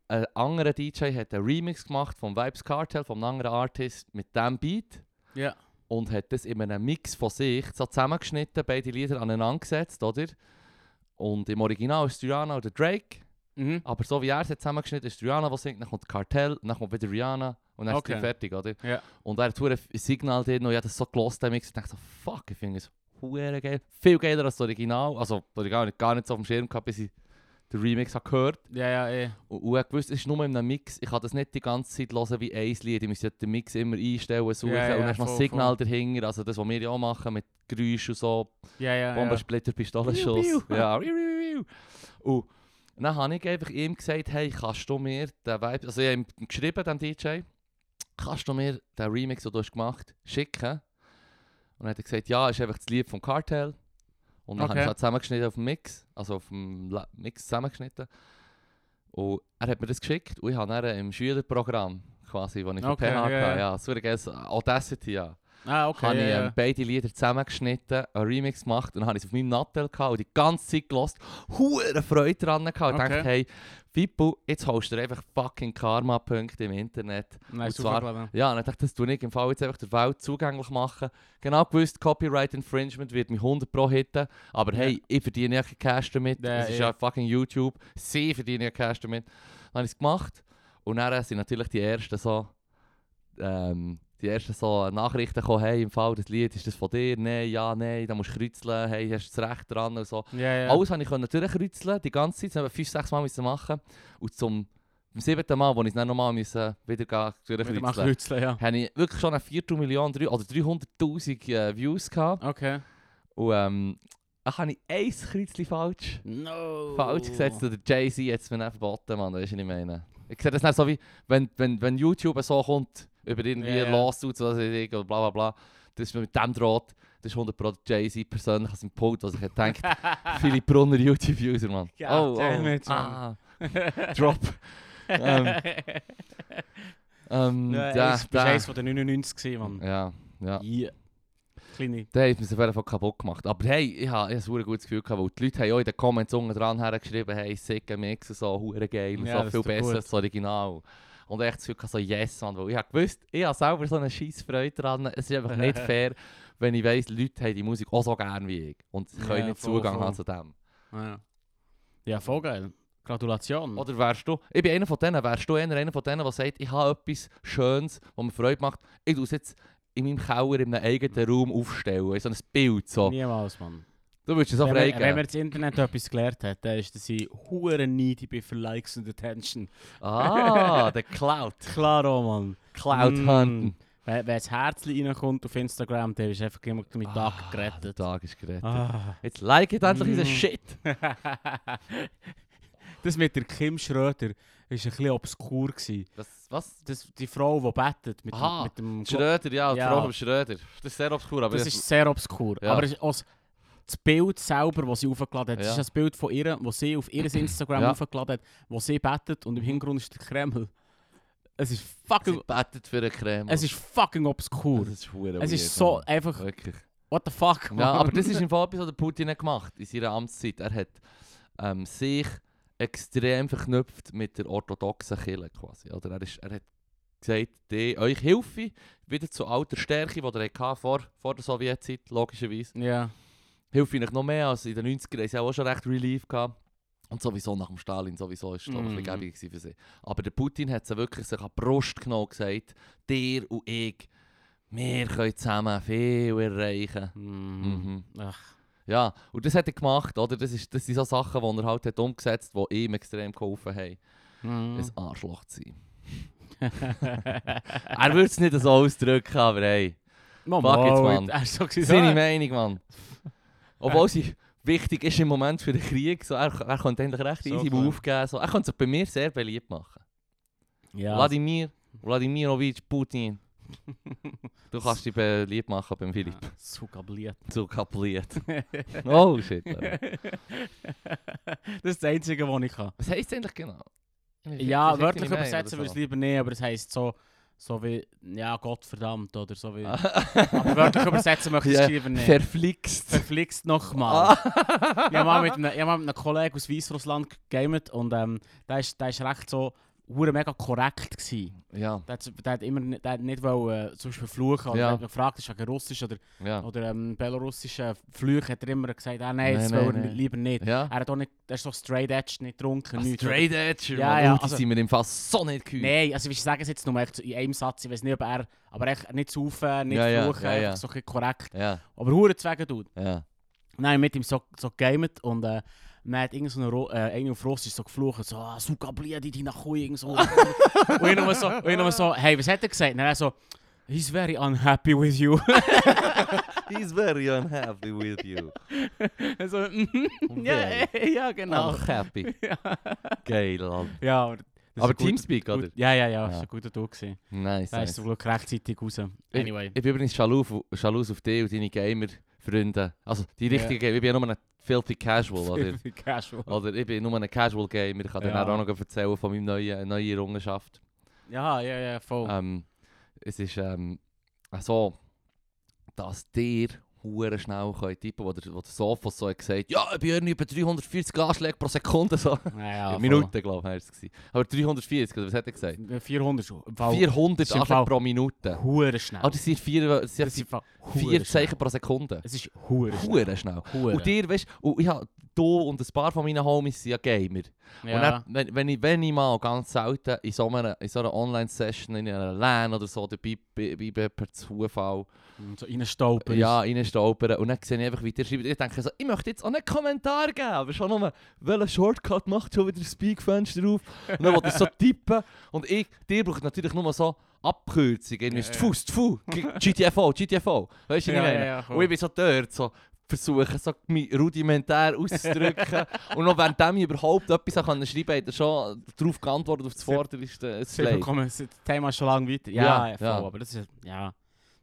ein anderer DJ hat einen Remix gemacht vom Vibes Cartel, vom anderen Artist, mit diesem Beat. Ja. Und hat das in einem Mix von sich so zusammengeschnitten, beide Lieder aneinander gesetzt, oder? Und im Original ist Rihanna oder Drake. Mhm. Aber so wie er es hat zusammengeschnitten ist Rihanna, die singt, dann kommt Cartel, dann kommt wieder Rihanna und dann Okay. ist es fertig, oder? Ja. Und er hat ein Signal drin und ich habe das so gelost, der Mix, und dachte so, fuck, ich finde es geil. Viel geiler als das Original. Also, das Original gar nicht so auf dem Schirm gehabt, bis ich den Remix habe gehört Ja, ja, eh. und, und ich habe gewusst, es ist nur in einem Mix. Ich kann das nicht die ganze Zeit hören wie ein Lied. Ich muss ja den Mix immer einstellen, suchen Ja, ja, und dann hast du noch voll, Signal dahinter. Also das, was wir ja auch machen mit Geräuschen und so. Ja, ja, ja. Bombensplitter, Pistolenschuss. Piu, piu. Ja. Und dann habe ich einfach ihm gesagt, hey, kannst du mir den Vibe, also ich habe ihm geschrieben, dem DJ, kannst du mir den Remix, den du hast gemacht schicken? Und dann hat er gesagt, ja, ist einfach das Lied vom Cartel. Und dann habe Okay. ich es zusammengeschnitten auf dem Mix, also auf dem La Mix zusammengeschnitten. Und er hat mir das geschickt und ich habe dann im Schülerprogramm quasi, das ich für Okay, PH hatte, ja, ja. so Audacity, ja Ah, okay. habe ich ja, ähm, beide Lieder zusammengeschnitten, einen Remix gemacht und habe es auf meinem Nattel gehabt und die ganze Zeit gelost, hure Freude dran gehabt und Okay. dachte, hey, Fippo, jetzt holst du einfach fucking Karma-Punkte im Internet. ja. Nice und zwar- aufgeladen. Ja, und dann dachte ich, das tue ich im Fall jetzt einfach der Welt zugänglich machen. Genau gewusst, Copyright Infringement wird mich 100 pro hitten, aber Ja. hey, ich verdiene ja kein Cash damit, Ja, es ist ja. ja fucking YouTube, sie verdienen ja Cash damit. Dann habe ich es gemacht und dann sind natürlich die ersten so, ähm, die ersten so Nachrichten kommen, hey, im Fall, das Lied, ist das von dir? Nein, ja, nein, da musst du kreuzeln, hey, hast du das Recht dran und so. Ja, ja. Alles konnte ich können durchkreuzeln, die ganze Zeit, das haben wir fünf, sechs Mal müssen machen. Und zum beim siebten Mal, wo ich es dann nochmal müssen, wieder durchkreuzeln kreuzeln, ja. habe ich wirklich schon eine Viertelmillion oder 300'000 äh, Views gehabt. Okay. Und ähm, da habe ich ein Kreuzchen falsch, No. falsch gesetzt. Und der Jay-Z hat es mir dann verboten, Mann, weißt du, was ich meine? Ich sehe das nicht so wie, wenn, wenn, wenn YouTube so kommt, über irgendwie ja. Lawsuits oder bla bla bla, das ist mit dem droht, das ist 100 Pro Jay-Z persönlich aus dem Pult, was ich hätte gedacht, viele Brunner YouTube-User, Mann. Oh, oh, it, ah, Drop. ähm, ähm, Ja, ja, eins- bist da- eins von den 99 gewesen, Mann. ja, ja. Yeah. Kleine. Der hat mir auf jeden Fall kaputt gemacht. Aber hey, ich habe ein gutes Gefühl gehabt, weil die Leute haben auch in den Comments unten dran hergeschrieben, hey, sicker Mix so, hure geil Ja, so viel besser gut. als das Original. Und echt das Gefühl so yes, man, weil ich habe gewusst, ich habe selber so eine scheisse Freude dran. Es ist einfach nicht fair, wenn ich weiss, Leute haben die Musik auch so gern wie ich und sie können Ja, nicht voll, Zugang voll. haben zu dem. Ja. ja, voll geil. Gratulation. Oder wärst du, ich bin einer von denen, wärst du eher einer von denen, der sagt, ich habe etwas Schönes, was mir Freude macht, ich tue es jetzt in meinem Keller in einem eigenen Raum aufstellen, so ein Bild. So. Niemals, Mann. Du würdest es wenn, man, wenn freigeben. man das Internet etwas gelernt hat, dann ist, dass ich hure needy bin für Likes und Attention. Ah, der Cloud. Klaro, Mann. Cloud Mm. Wenn, das Herzchen reinkommt auf Instagram, dann ist einfach immer mit Tag Ah, gerettet. Der Tag ist gerettet. Ah. Jetzt like it endlich Mm. Shit. das mit der Kim Schröder war ein bisschen obskur. Gewesen. Das, was? Das, die Frau, die bettet mit, Aha, dem, mit dem Schröder, ja, die Ja. Frau vom Schröder. Das ist sehr obskur, aber Das ist sehr obskur. Ja. Aber es ist auch das Bild selber, das sie aufgeladen hat, das Ja. ist ein Bild von ihr, das sie auf ihr Instagram Ja. aufgeladen hat, wo sie bettet und im Hintergrund ist der Kreml. Es ist fucking, sie bettet für einen Creme. es ist fucking obskur. das ist Es weird, ist so Mann. einfach, Wirklich. what the fuck, Ja, Mann. aber das ist im Fall etwas, was der Putin hat gemacht in seiner Amtszeit. Er hat ähm, sich extrem verknüpft mit der orthodoxen Kirche quasi. Oder er, ist, er hat gesagt, die, euch helfe wieder zu alter Stärke, die ihr hattet vor, vor der Sowjetzeit, logischerweise. Ja, hilft vielleicht noch mehr als in den 90er. Sie haben auch schon recht Relief gehabt. Und sowieso nach dem Stalin sowieso ist es ich, ein bisschen Mhm. für sie. Aber der Putin hat sie wirklich sich an die Brust genommen und gesagt, dir und ich, wir können zusammen viel erreichen. mm. Mhm. Ach. Ja, und das hat er gemacht, oder? Das, ist, das sind so Sachen, die er halt hat umgesetzt hat, die ihm extrem geholfen haben, Mm. ein Arschloch zu sein. er würde es nicht so ausdrücken, aber hey, Mal, Fuck jetzt, Mann. Er so seine Meinung, Mann. Obwohl sie wichtig ist im Moment für den Krieg, so, er, er könnte eigentlich recht So easy klar. Move geben. So. Er könnte sich bei mir sehr beliebt machen. Ja, Wladimir, Wladimirovich Putin. Du kannst dich beliebt machen beim Philipp. so kabliert. So kapliert. Oh shit. Alter. das ist das Einzige, was ich kann. Was heisst eigentlich genau? Ja, heisst wörtlich übersetzen würde ich es lieber nicht, aber es heisst so, so wie, ja, Gott verdammt oder so wie. Ah. aber wörtlich übersetzen möchte ich es Ja, lieber nicht. Verflixt. Verflixt nochmal. Ah. ich habe mal mit einem, ich hab mit einem Kollegen aus Weißrussland gegamet und ähm, der ist, der ist recht so hure mega korrekt gewesen. Ja, Der der hat immer der hat nicht wollen, äh, zum Beispiel fluchen oder Ja. er gefragt, ist wegen Russisch oder, ja. oder ähm, belorussischen Flüchen, hat er immer gesagt, ah, nein, das Nein, will nein, er nein. lieber nicht. Ja. Er hat auch nicht, der ist so straight edge, nicht getrunken, Ah, nichts. Straight Edge, Ja, Mann. ja, die also- sind mir im Fall so nicht gehört. Nein, also ich sage es jetzt nur echt in einem Satz, ich weiß nicht, ob er, aber echt nicht saufen, nicht Ja, fluchen, ja, ja. einfach so korrekt. Ja, Aber hure zu wegen tut. ja. Nein, mit ihm so, so gegamet und äh, hat irgend so äh, eine auf Russisch so geflucht, so, ah, suka bliedi, die nach irgend so. und ich nur so, und ich nur so, hey, was hat er gesagt? Und er so, he's very unhappy with you. He's very unhappy with you. so, mhm, ja, Very. ja, genau. Unhappy. Ja. Geil, Mann. Ja, aber, ist Teamspeak, gut- oder? Ja, ja, ja, Ja. ein guter Tag. gewesen. Nice, Da ist nice. zum Glück rechtzeitig raus. Anyway. Ich bin übrigens schalus auf, schalus auf dich und deine Gamer-Freunde. Also, die Ja. richtigen Gamer. Ich bin ja nur ein filthy Casual, oder? Casual. oder ich bin nur ein Casual Gamer. Ich kann dir Ja. dann auch noch erzählen von meiner neuen, neuen Errungenschaft. Ja, ja, ja, voll. Ähm, es ist ähm, so, dass dir hure schnell können tippen, wo der, der Sophos so hat gesagt ja, ich bin über 340 Anschläge pro Sekunde. So. Ja, ja, voll. Minute, glaube ich, war. Aber 340, oder was hat er gesagt? 400 schon. Im Fall 400 ist im Anschläge pro Minute. Hure schnell. Ah, das sind vier, das sind vier Zeichen pro Sekunde. Es ist hure schnell. Hure schnell. Hure. Und dir, weißt du, und ich hab, du und ein paar von meinen Homies sind ja Gamer. Und Ja. dann, wenn, wenn, ich, wenn ich mal ganz selten in so einer, in so einer Online-Session, in einer LAN oder so dabei bin, per Zufall Und so reinstolpern. ja, reinstolpern und dann sehe ich einfach, wie ihr schreibt. Ich denke so, ich möchte jetzt auch einen Kommentar geben, aber schon nur, welcher Shortcut macht schon wieder das Speak-Fenster auf und dann wollte ich so tippen und ich, dir braucht natürlich nur so Abkürzungen, irgendwie Ja, ja, ja. Fuß, GTFO, GTFO, weißt du, was ich meine? ja, ja, voll. und ich bin so dort, so versuchen, so mich rudimentär auszudrücken und noch währenddem ich überhaupt etwas können schreiben konnte, hat er schon darauf geantwortet auf das Vorderste, Sie Slay. bekommen das Thema schon lange weiter. Ja, Ja, voll, ja. aber das ist ja,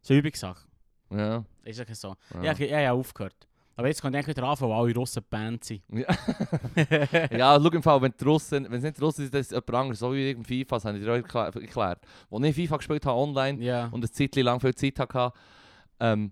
so Übungssache. Ja, Ist ja so. ja. Ja, ich, ich habe aufgehört. Aber jetzt kann ich wieder anfangen, weil alle Russen Band sind. Ja, schau im Fall, wenn die Russen, wenn es nicht die Russen sind, dann ist es jemand anderes, so wie im FIFA, das habe ich dir auch erklä- erklärt. Als ich FIFA gespielt habe online ja. und eine Zeit lang viel Zeit hatte, ähm,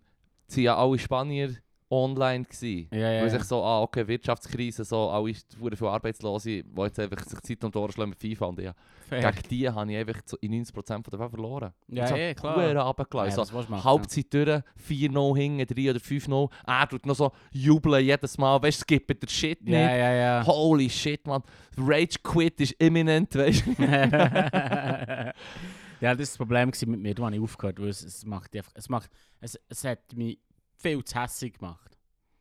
waren ja alle Spanier online gewesen. Ja, ja, Weil sich so, ah, okay, Wirtschaftskrise, so, alle hure viele Arbeitslose, die jetzt einfach sich Zeit die Ohren schlagen mit FIFA. Und ja, Fair. gegen die habe ich einfach in 90% von der Welt verloren. Ja, so, ja, klar. Ja, runtergelassen. machen? Halbzeit durch, 4-0 hinten, 3 oder 5-0. Er tut noch so jubeln jedes Mal, weißt du, skippt der Shit nicht. Ja, ja, ja. Holy shit, man. Rage Quit ist imminent, weißt du? ja, das war das Problem mit mir, da habe ich aufgehört, weil es, es macht einfach, es macht, es, es hat mich viel zu hässig gemacht.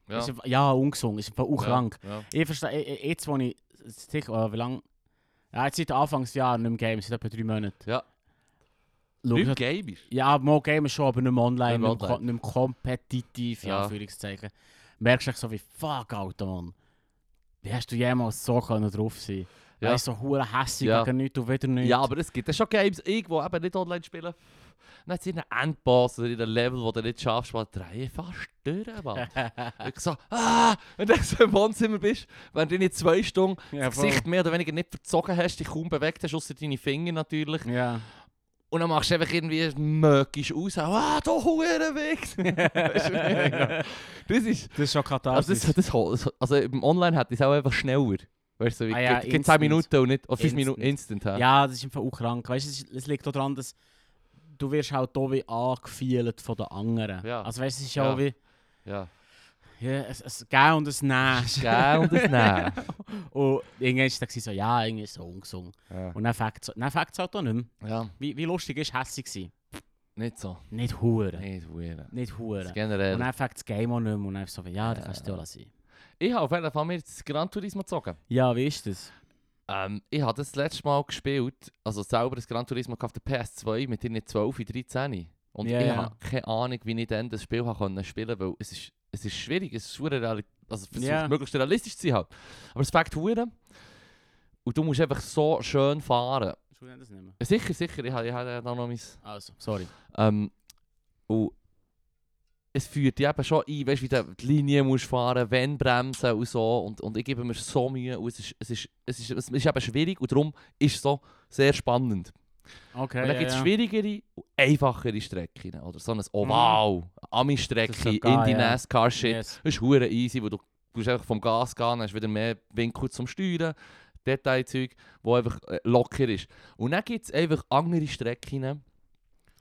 Ja, ist, ja ungesund, ist auch krank. Ja. Ich verstehe, ich- ich- jetzt wo ich, sicher, wie lange, ja, jetzt seit Anfangsjahr nicht mehr Game, seit etwa drei Monaten. Ja. Schau, Nicht ich- Gamer. Ja, mal Gamer schon, aber nicht mehr online, Nicht mehr nicht mehr, kompetitiv, ja, Ja. Anführungszeichen. Merkst du so wie, fuck, Alter, Mann. Wie hast du jemals so können drauf sein? Ja. Ja. Weißt du, so hure hässig Ja. gegen nichts und wieder nichts. Ja, aber es gibt ja schon Games, irgendwo eben nicht online spielen. Dann hat es einen Endboss oder in einem Level, wo du nicht schaffst, weil drei fast durch, Mann. ich so, ah, wenn du so im Wohnzimmer bist, wenn du nicht zwei Stunden ja, das Gesicht mehr oder weniger nicht verzogen hast, dich kaum bewegt hast, außer deine Finger natürlich. Ja. Und dann machst du einfach irgendwie mögisch aus, ah, ich meine? das ist, Das ist schon also, katharsisch. das, das, also im Online hat es auch einfach schneller. Weißt du, so wie Ah ja, gibt- gibt 10 instant. Minuten und nicht, oder 5 Instant. Minuten instant. Ja. ja, das ist einfach auch krank. Weißt du, es, liegt daran, dass du wirst halt hier wie angefühlt von den anderen. Ja. Also weißt du, es ist ja auch wie, ja. ja, es, es Gehen und es Nehmen. Gell und das Nein. Und irgendwann war es so, ja, irgendwie so ungesungen. Ja. Und dann fängt es halt auch nicht mehr. ja, Wie, wie lustig ist hässig gewesen? nicht so. Nicht hure. Nicht Huren. Nicht hure. Generell. Und dann fängt das Game auch nicht mehr und dann so, wie, ja, Ja. kannst du ja lassen. Ich habe auf jeden Fall mir das Gran Turismo gezogen. Ja, wie ist das? Ähm, ich habe das letzte Mal gespielt, also selber das Gran Turismo auf der PS2 mit ihnen 12 und 13. Und Ja, ich habe keine Ahnung, wie ich dann das Spiel habe können spielen weil es ist, es ist schwierig, es ist verdammt reali also versucht Ja. möglichst realistisch zu sein halt. Aber es fängt hure und du musst einfach so schön fahren. Entschuldigung, das nicht mehr. Sicher, sicher, ich habe, ich habe da noch mein... Also, sorry. Ähm, und es führt dich eben schon ein, weißt, wie du die Linie musst fahren, wenn bremsen und so. Und, und ich gebe mir so Mühe. Und es ist, es, ist, es, ist, es ist eben schwierig und darum ist es so sehr spannend. Okay, und dann ja, gibt es ja. schwierigere und einfachere Strecken. Oder so ein Oval, Ami-Strecke Das ist so in geil, die ja. NASCAR-Shit. Yes. Das ist hure easy, wo du, du musst einfach vom Gas gehen, hast wieder mehr Winkel zum Steuern, Detailzeug, wo einfach äh, locker ist. Und dann gibt es einfach andere Strecken,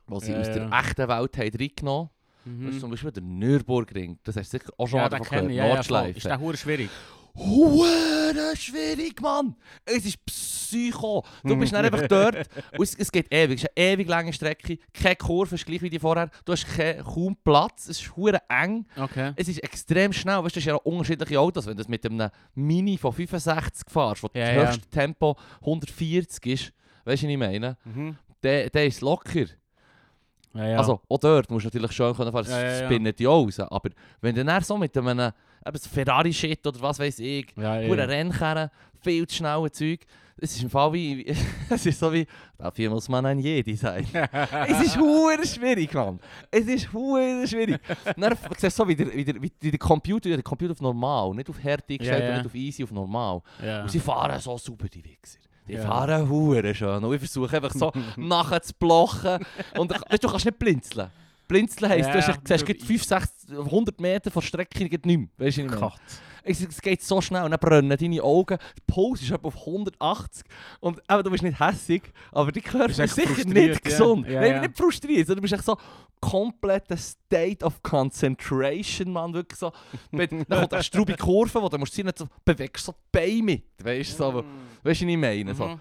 die sie aus der echten Welt haben reingenommen haben. Das ist Mhm. zum Beispiel der Nürburgring. Das hast du sicher auch schon Ja, mal gehört. ich. Ja, ja. Ist der schwierig? Hure schwierig, Mann! Es ist Psycho! Du bist dann einfach dort und es, es geht ewig. Es ist eine ewig lange Strecke, keine Kurve, es ist gleich wie die vorher. Du hast kein, kaum Platz, es ist hure eng. Okay. Es ist extrem schnell, weißt du, das sind ja auch unterschiedliche Autos. Wenn du mit einem Mini von 65 fährst, wo Ja, das ja. höchste Tempo 140 ist, weißt du, was ich meine? Mhm. Der, der ist locker. Ja, ja. Also, auch dort musst du natürlich schön können fahren, Ja, ja, spinnt die raus. Aber wenn du dann so mit einem Ferrari-Shit oder was weiß ich, ja, ja. Rennkarren, viel zu schnelle Zeug, es ist im Fall wie, es ist so wie, dafür muss man ein Jedi sein. es ist hure schwierig, Mann. Es ist hure schwierig. dann siehst du so, wie der, wie der, wie der Computer, der Computer auf normal, nicht auf härte gestellt, ja. und nicht auf easy, auf normal. ja. Und sie fahren so super, die Wichser. Die Ja. fahren hure schön. Und ich versuche einfach so nachher zu blochen. Und weißt, du, kannst nicht blinzeln. Sprinzeln heisst, Ja, du hast, siehst gleich 5, 6, 100 Meter von Strecke nicht mehr. Weißt du, meine? Gott. Es, es geht so schnell und dann brennen deine Augen. Die Puls ist etwa auf 180. Und eben, du bist nicht hässig, aber die Körper ist sicher nicht gesund. Ja, Nein, ja. nicht frustriert, sondern du bist echt so kompletter State of Concentration, man. Wirklich so. Wenn- Dann kommt eine strube Kurve, wo du musst ziehen, so, bewegst so die Beine mit. Weißt du, so, weißt was ich meine? So. Mhm.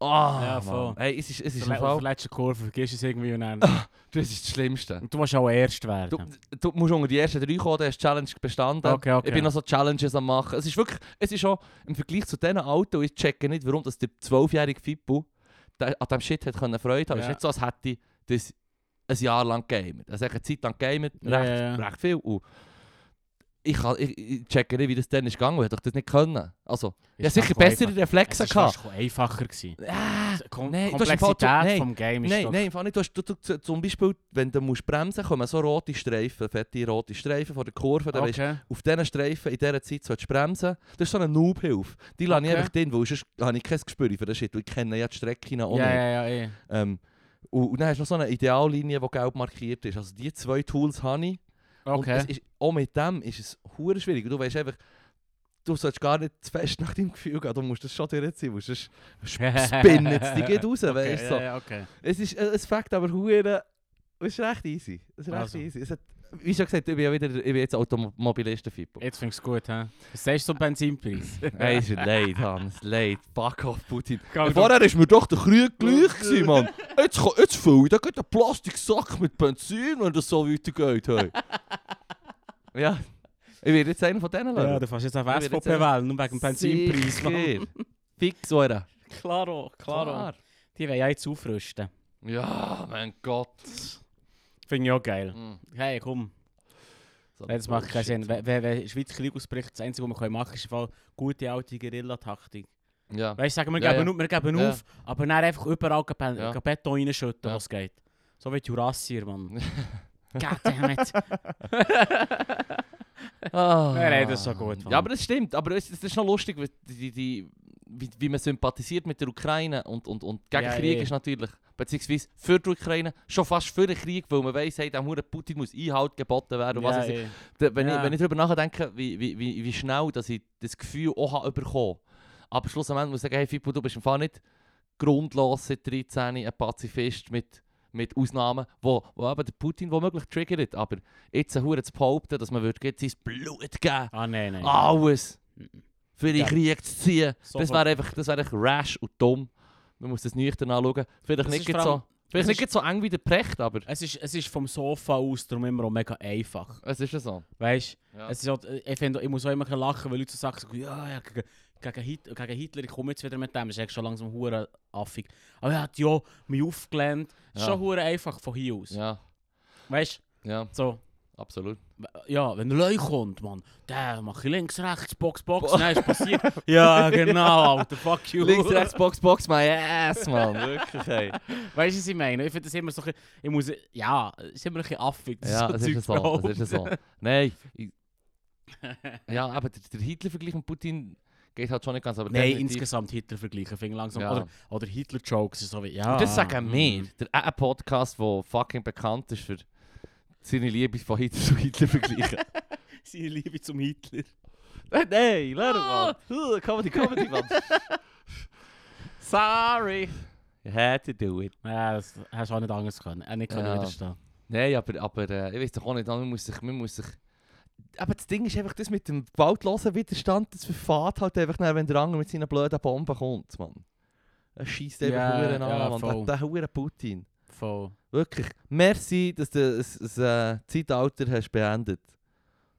Ah, Ja, Mann. voll. Hey, es ist, es ist Auf der letzten Kurve vergisst du es irgendwie und dann... das ist das Schlimmste. Und du willst auch erst Du, werden. du musst unter die ersten drei kommen, dann hast du die Challenge bestanden. Okay, okay. Ich bin noch so Challenges am machen. Es ist wirklich, es ist auch im Vergleich zu diesen Autos, ich checke nicht, warum das der 12-jährige Fippo an diesem Shit hat können Freude haben. Es ist Ja. nicht so, als hätte das ein Jahr lang gamet. Also eine Zeit lang gamet, Ja, recht, ja, ja. recht viel. Und ich, kann, ich, ich checke nicht, wie das dann ist gegangen, ich hätte das nicht können. Also, ich hatte sicher bessere einfach- Reflexe Es war einfacher. Gewesen. Ah, Kom nein, Komplexität nein, vom Game ist Nein, doch... nein, im Fall nicht. Du hast, du, du, zum Beispiel, wenn du musst bremsen kommen so rote Streifen, fette rote Streifen von der Kurve. Dann Okay. auf diesen Streifen in dieser Zeit sollst du bremsen. Das ist so eine Noob-Hilfe. Die lasse ich Okay. einfach drin, weil sonst habe ich kein Gespür für das Shit. weil Ich kenne ja die Strecke auch Ja, nicht. ja, ja, ja. Ähm, und, und dann hast du noch so eine Ideallinie, die gelb markiert ist. Also die zwei Tools habe ich. Und es Okay. ist, auch mit dem ist es hure schwierig. Und Du weißt einfach, du sollst gar nicht zu fest nach deinem Gefühl gehen. Du musst das schon durchziehen. Du musst es spinnen die geht raus. Okay, weißt, du, so. ja, okay. Es ist äh, es fängt aber hure. Es ist recht easy. Es ist recht Also. easy. Es hat, wie schon gesagt, ich bin ja wieder, ich bin jetzt Automobilist Fippo. Jetzt findest du es gut, hä? Was sagst du zum Benzinpreis? Ey, ist leid, Hans, leid. Fuck off, Putin. Vorher ist mir doch der Krieg gleich gewesen, Mann. Jetzt, kann- jetzt fülle ich, da geht ein Plastiksack mit Benzin, wenn das so weitergeht. Hey. ja, ich werde jetzt einer von denen Ja, lernen. du fährst jetzt auf SVP wählen, nur wegen dem Benzinpreis. Mann. Fix, oder? Klaro, klaro. Die wollen ja jetzt aufrüsten. Ja, mein Gott. Finde ich auch geil. Hey, komm. So Das macht keinen Sinn. Wenn, wenn, Schweiz Krieg ausbricht, das Einzige, was wir machen können, ist eine gute alte Guerilla-Taktik. Ja. Weißt du, sagen wir, Ja, geben, ja. auf- wir geben Ja. auf, aber dann einfach überall Be Ja. Beton reinschütten, Ja. was geht. So wie Jurassier, Mann. Goddammit. Ah. Nein, nein, das ist so gut, Mann. Ja, aber das stimmt. Aber es, ist noch lustig, die, die, wie, wie man sympathisiert mit der Ukraine und, und, und gegen Ja, Krieg eh. ist natürlich, beziehungsweise für die Ukraine, schon fast für den Krieg, weil man weiss, hey, dem Huren Putin muss Einhalt geboten werden. Und was weiß ich. Da- wenn, ich, wenn ich darüber nachdenke, wie, wie, wie, wie schnell dass ich das Gefühl auch habe bekommen Aber schlussendlich muss ich sagen, hey Fippo, du bist im Fall nicht grundlos seit 13 ein Pazifist mit, mit Ausnahmen, wo, wo eben der Putin womöglich triggert. Aber jetzt zu behaupten, dass man würde jetzt sein Blut geben Ah, nein, nein. alles Den Ja. Krieg zu ziehen, das Sofort. wäre einfach, das wäre einfach rash und dumm. Man muss das nüchtern anschauen. Vielleicht Es nicht so, vielleicht nicht so eng wie der Precht, aber Es ist, es ist vom Sofa aus darum immer auch mega einfach. es ist so. Weißt Ja. es ist auch, ich, finde, ich muss auch immer lachen, weil Leute so sagen, so, ja, ja gegen, gegen, Hit, gegen Hitler, ich komme jetzt wieder mit dem, das ist eigentlich schon langsam hure affig. Aber er hat ja mich aufgelernt. Das ist Ja. schon hure einfach von hier aus. Ja, Weißt ja, so, absolut. ja, wenn der Leu kommt, Mann, der mache ich links, rechts, Box, Box, nein, ist passiert. ja, genau, Alter, fuck you. Links, rechts, Box, Box, my ass, man. Wirklich, hey. Weißt du, was ich meine? Ich finde das immer so, ein ich muss, ja, es ist immer ein bisschen affig. das Ja, so es ist so. Es ist so. Nein, ich, ja, aber der, der Hitler-Vergleich mit Putin geht halt schon nicht ganz. Aber Nein, insgesamt Hitler vergleichen, ich langsam. Ja. Oder, oder Hitler-Jokes, so wie, ja. Und das sagen wir. Der ein Podcast, der fucking bekannt ist für seine Liebe von Hitler zu Hitler vergleichen. Seine Liebe zum Hitler. Nein, lern Ah. mal. Uh, Comedy, Comedy, man. Sorry. You had to do it. Ja, das hast du auch nicht anders können. Auch nicht können Ja. widerstehen. Nein, aber, aber äh, ich weiß doch auch nicht, man muss sich, man muss sich... Aber das Ding ist einfach, das mit dem gewaltlosen Widerstand, das verfahrt halt einfach, dann, wenn der andere mit seinen blöden Bomben kommt, Mann. Er schießt einfach Ja, Huren ja, an, Mann. voll. Der, der Huren Putin. Voll. Wirklich. Merci, dass du das, das äh, Zeitalter hast beendet.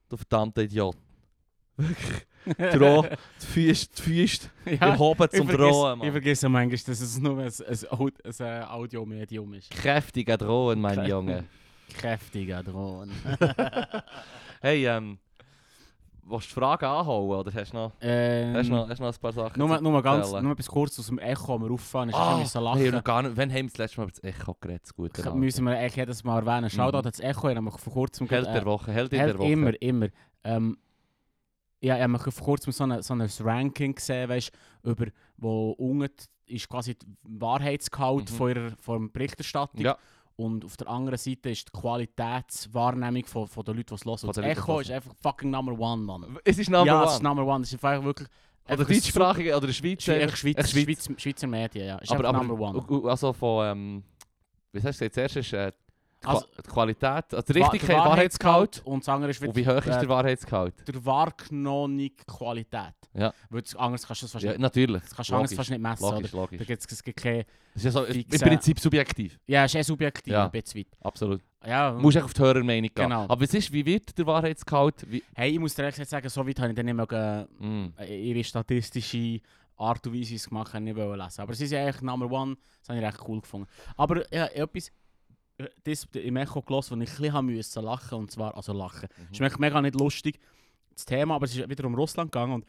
Du verdammter Idiot. Wirklich. Droh, die Füße, die Füße ja, erhoben zum ich, Drohen, ich vergesse manchmal, dass es nur ein, ein, ein, Audiomedium ist. Kräftiger Drohen, mein Krä- Junge. Kräftiger Drohnen. Hey, ähm... Willst du die Fragen anhauen oder hast du noch, ähm, hast noch, hast noch ein paar Sachen nur, nur, ganz, nur etwas kurz aus dem Echo, wir auffahren. Ich Ah, ah, so wir lachen. noch gar nicht, wann haben wir das letzte Mal über das Echo geredet? Das gute Das müssen wir eigentlich jedes Mal erwähnen. Shoutout Mhm. ans Echo, ich habe vor kurzem... Held äh, der Woche, Held in der Woche. immer, immer. Ähm, ja, ich habe vor kurzem so, ein Ranking gesehen, weißt, über, wo unten ist quasi der Wahrheitsgehalt Mhm. von ihrer von der Berichterstattung. Ja. Und auf der anderen Seite ist die Qualitätswahrnehmung von, von den Leuten, die es hören. Das Echo es ist einfach fucking Number One, Mann. Es ist Number ja, one. es ist Number One. Das ist einfach wirklich... Oder deutschsprachige oder Schweizer. Einfach Schweiz, Echt Schweiz. Schweiz, Schweizer Medien, ja. Ist aber, aber Number One. also von, ähm, wie hast du gesagt, zuerst ist äh, die, Qua Also- die Qualität, also die Wa- Richtigkeit, der Wahrheitsgehalt. Und das andere ist Und wie hoch ist der Wahrheitsgehalt? der wahrgenommene Qualität. Ja. Weil das anders kannst du das fast Ja, nicht, natürlich. das kannst du anders fast nicht messen. Logisch, Oder? logisch. Da gibt's, es gibt keine... Das ist ja so, im fixe- Prinzip subjektiv. Ja, ist eh subjektiv, Ja. ein bisschen weit. Absolut. Ja, Du musst echt auf die Hörermeinung gehen. Genau. Aber was ist, wie wird der Wahrheitsgehalt? Wie, hey, ich muss dir ehrlich sagen, so weit habe ich dann nicht mehr mm. äh, ihre statistische Art und Weise, es gemacht nicht wollen lesen. Aber sie sind eigentlich Number One, das habe ich recht cool gefunden. Aber ja, etwas, das im Echo gelassen, wo ich ein bisschen müssen lachen und zwar, also lachen. Mhm. Ist mega nicht lustig, das Thema, aber es ist wieder um Russland gegangen und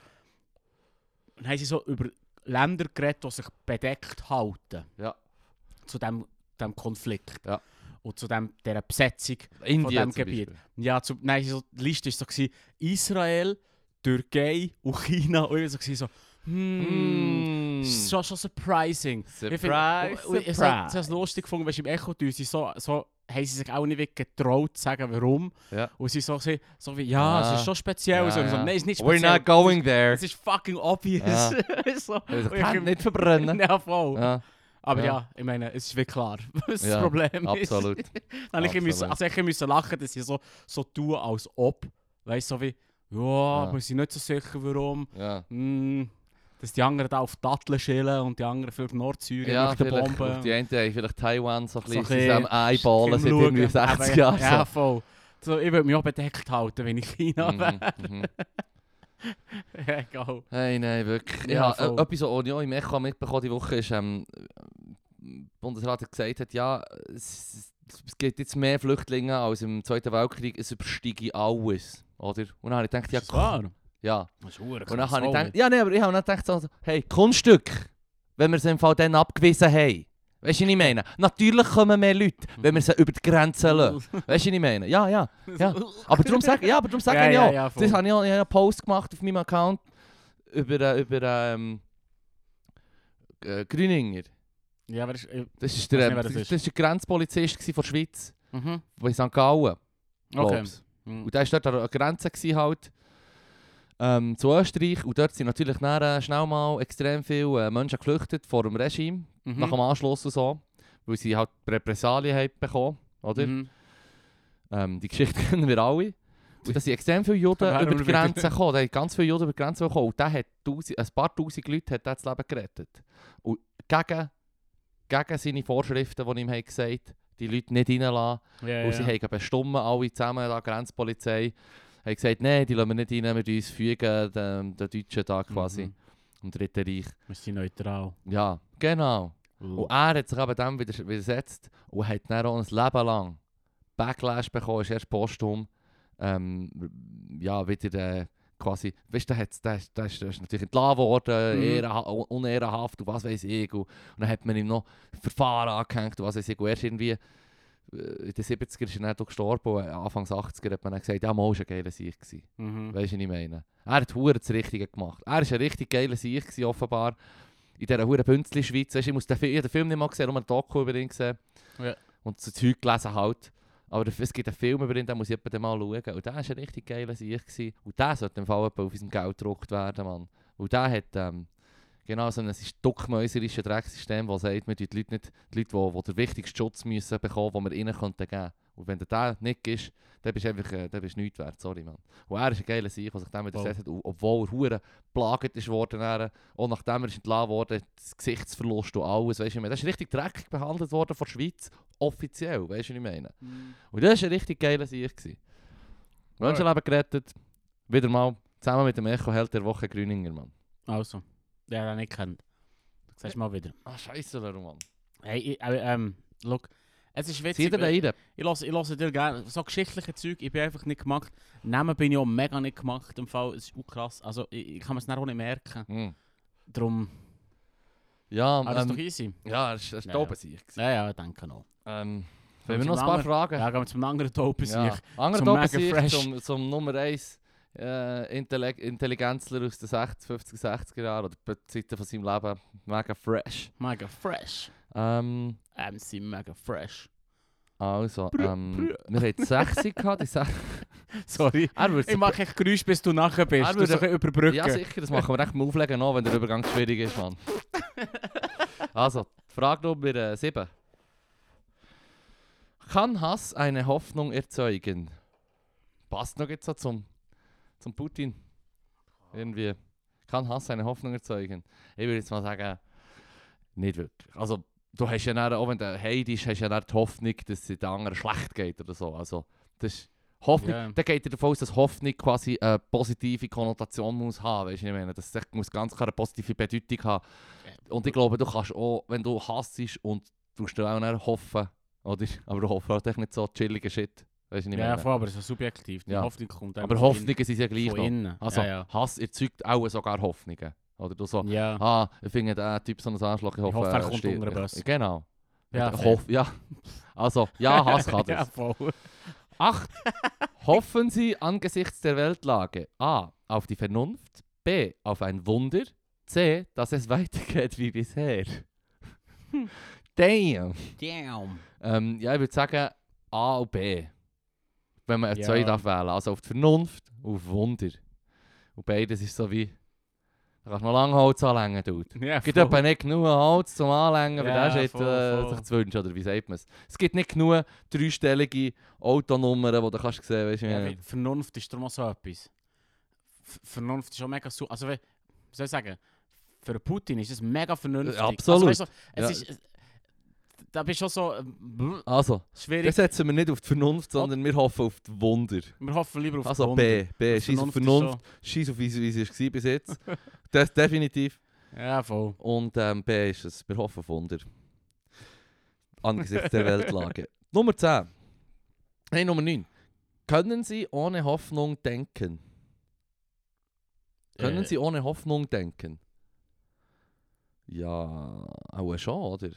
dann haben sie so über Länder geredet, die sich bedeckt halten. Ja. Zu dem, dem Konflikt. Ja. Und zu dem, dieser Besetzung. Indien dem zum Gebiet. Beispiel. Ja, zu, nein, so, die Liste war so, gewesen, Israel, Türkei und China. Und ich war so, gewesen, so hmm, Mm. ist schon, schon surprising. Ich Surprise, finde- und ich- Ich habe surprise. es lustig gefunden, weil im Echo sie so, so, haben sie sich auch nicht wirklich getraut zu sagen, warum. Ja. Und sie so, so, so wie, ja, es Ja. ist schon speziell. Ja, so, ich so, ja. nein, es ist nicht We're speziell. not going there. Es ist fucking obvious. Ja. so. Also, Und ich- kann nicht verbrennen. Ja, voll. Ja, Aber ja. Ja. ich meine, es ist wie klar, was das Ja, Problem absolut. ist. Dann habe ich müssen, Absolut. also ich musste lachen, dass sie so, so tun, als ob. Weißt du, so wie, ja, Ja. aber sie sind nicht so sicher, warum. Ja. Hm, dass die anderen da auf Datteln schillen und die anderen für Nordsyrien Ja, mit den Bomben. die einen haben vielleicht Taiwan so ein So bisschen bisschen zusammen einballen seit irgendwie 60 Aber- Jahren. Ja, so. voll. So, ich würde mich auch bedeckt halten, wenn ich China wäre. Mhm, mhm. Ja, Egal. Hey, nein, wirklich. Ja, Ja, äh, etwas, was ich auch im Echo mitbekommen die Woche ist, ähm, Bundesrat hat gesagt, hat, ja, es, es gibt jetzt mehr Flüchtlinge als im Zweiten Weltkrieg, es übersteige alles. Oder? Und dann habe ich gedacht, ja, wahr? Ja. Das ist Und dann habe ich gedacht, ja, nee, aber ich habe dann gedacht, so, hey, Kunststück, wenn wir es im Fall dann abgewiesen haben. Weißt du, was ich meine? Natürlich kommen mehr Leute, wenn wir sie über die Grenzen lassen. Weißt du, was ich meine? Ja, ja. Ja. Aber darum sage ja, aber darum sage Ja, ich ja, ja, voll. das habe ich auch ich habe einen Post gemacht auf meinem Account über, äh, über ähm, äh, Grüninger. Ja, aber äh, Das ist Weiß der, nicht, das, ist der Grenzpolizist von der Schweiz, Mhm. in St. Gallen, Okay. Mhm. Und der war dort an der Grenze halt, ähm, zu Österreich. Und dort sind natürlich dann, äh, schnell mal extrem viele äh, Menschen geflüchtet vor dem Regime, Mhm. nach dem Anschluss und so. Weil sie halt Repressalien haben bekommen, oder? Mhm. Ähm, die Geschichte kennen wir alle. Und da sind extrem viele Juden über die. Grenze gekommen. Da haben ganz viele Juden über die Grenze gekommen. Und der hat tausend, ein paar tausend Leute hat das Leben gerettet. Und gegen, gegen seine Vorschriften, die ihm haben gesagt die Leute nicht reinlassen. Ja, Und sie ja. haben bestimmt alle zusammen, da Grenzpolizei, haben gesagt, nein, die lassen wir nicht rein, wir uns fügen den, den Deutschen da quasi, Mhm. im Dritten Reich. Wir sind neutral. Ja, genau. Uh. Und er hat sich eben dem widers- widersetzt und hat dann auch ein Leben lang Backlash bekommen, ist erst posthum, ähm, ja, wieder äh, quasi, weißt du, der, der, ist- der, ist- natürlich entlassen worden, Mhm. ehrenha unehrenhaft und was weiß ich. Und, und dann hat man ihm noch Verfahren angehängt und was weiß ich. Und erst irgendwie in den 70er ist er dann gestorben und Anfang 80er hat man dann gesagt, ja, mal war ein geiler Sieg. Mhm. Weißt du, was ich meine? Er hat hure das Richtige gemacht. Er war ein richtig geiler Sieg, offenbar. In dieser hure Bünzli-Schweiz. Ich muss den, ich habe den Film nicht mal gesehen, nur ein Doku über ihn gesehen. Ja. Und so Zeug gelesen halt. Aber es gibt einen Film über ihn, den muss ich etwa mal schauen. Und der war ein richtig geiler Sieg. Und der sollte im Fall auf unserem Geld gedruckt werden, Mann. Und der hat ähm, genau so ein duckmäuserisches Drecksystem, das sagt, wir die Leute nicht, die Leute, die, die den wichtigsten Schutz müssen bekommen, den wir ihnen könnten geben Und wenn du den nicht gibst, dann bist du einfach äh, dann bist nichts wert, sorry, Mann. Und er ist ein geiler Sieg, der sich dem widersetzt hat, und obwohl er hure plagend ist worden, auch nachdem er ist entlassen wurde, das Gesichtsverlust und alles, weißt du, das ist richtig dreckig behandelt worden von der Schweiz, offiziell, weißt du, was ich meine. Mhm. Und das war ein richtig geiler Sieg. gewesen. Menschenleben gerettet, wieder mal zusammen mit dem Echo Held der Woche Grüninger, Mann. Also, der den nicht kennt. Du siehst mal wieder. Ah, scheiße, Mann. Hey, äh, ähm, look, es ist witzig. rein. Ich lasse ich lasse dir gerne so geschichtliche Zeug, ich bin einfach nicht gemacht. Namen bin ich auch mega nicht gemacht im Fall, es ist auch krass. Also ich, ich kann mir es auch nicht merken. Hm. Darum, Ja, aber das ist doch ähm, easy. ja, das ist, ist Ja, ja, ja. denke noch. Ähm, wenn wir noch ein paar anderen- Fragen Ja, gehen wir zum anderen Taupen Ja. Andere Zum zum, zum Nummer 1 äh, Intelli Intelligenzler aus den 60, 50, 60er Jahren oder Zeiten von seinem Leben. Mega fresh. Mega fresh. Ähm, MC Mega fresh. Also, ähm, wir hatten die 6 gehabt, die 6. Sorry. Ich mache echt Geräusch, bis du nachher bist. Er Du würde- bisschen überbrücken. Ja, sicher, das machen wir echt mal auflegen noch, wenn der Übergang schwierig ist, Mann. also, Frage Nummer 7. Kann Hass eine Hoffnung erzeugen? Passt noch jetzt so zum, zum Putin. Irgendwie. Kann Hass eine Hoffnung erzeugen? Ich würde jetzt mal sagen, nicht wirklich. Also, du hast ja dann, auch wenn du Heid ist, hast du ja dann die Hoffnung, dass es den anderen schlecht geht oder so. Also, das ist Hoffnung. Ja. Dann geht er davon aus, dass Hoffnung quasi eine positive Konnotation muss haben. Weißt du, ich meine? Das muss ganz klar eine positive Bedeutung haben. Und ich glaube, du kannst auch, wenn du hasst und du dir auch nicht hoffen, oder? Aber du hoffst halt echt nicht so chilligen Shit. Weißt du, ich Ja, meine? voll, aber es ist subjektiv. Die Ja. Hoffnung kommt aber Hoffnungen sind ja gleich von noch. innen. Also, ja, ja. Hass erzeugt auch sogar Hoffnungen. Oder du so, ja. ah, ich finde den Typ so ein Arschloch, ich hoffe, hoffe, er kommt steht- unter den Bus. Genau. Ja, ich hoffe, ja. Also, ja, Hass kann ja, das. voll. 8. Hoffen Sie angesichts der Weltlage A. auf die Vernunft, B. auf ein Wunder, C. dass es weitergeht wie bisher. Damn. Damn. Ähm, ja, ich würde sagen A und B. Wenn man eine Ja. 2 darf wählen. Also auf die Vernunft und auf Wunder. Und beides ist so wie. Da kannst du noch lange Holz anlängen, Dude. Ja, Es gibt etwa nicht genug Holz zum Anlängen, aber Ja, das ist äh, sich zu wünschen, oder wie sagt man es? Es gibt nicht genug dreistellige Autonummern, die du kannst sehen, wie Ja? Vernunft ist darum auch so etwas. V Vernunft ist auch mega so. Also, wie soll ich sagen? Für Putin ist es mega vernünftig. Äh, absolut. Also, weißt du, es Ja. ist, da bist du schon so. ähm, Also, Schwierig. das setzen wir nicht auf die Vernunft, sondern wir hoffen auf die Wunder. Wir hoffen lieber auf Also die Wunder. B, B, scheiß auf Vernunft, scheiß auf wie sie wie sie war bis jetzt. das definitiv. Ja, voll. Und ähm, B ist es, wir hoffen auf Wunder. Angesichts der Weltlage. Nummer 10. Hey, Nummer 9. Können Sie ohne Hoffnung denken? Können Äh. Sie ohne Hoffnung denken? Ja, auch schon, oder?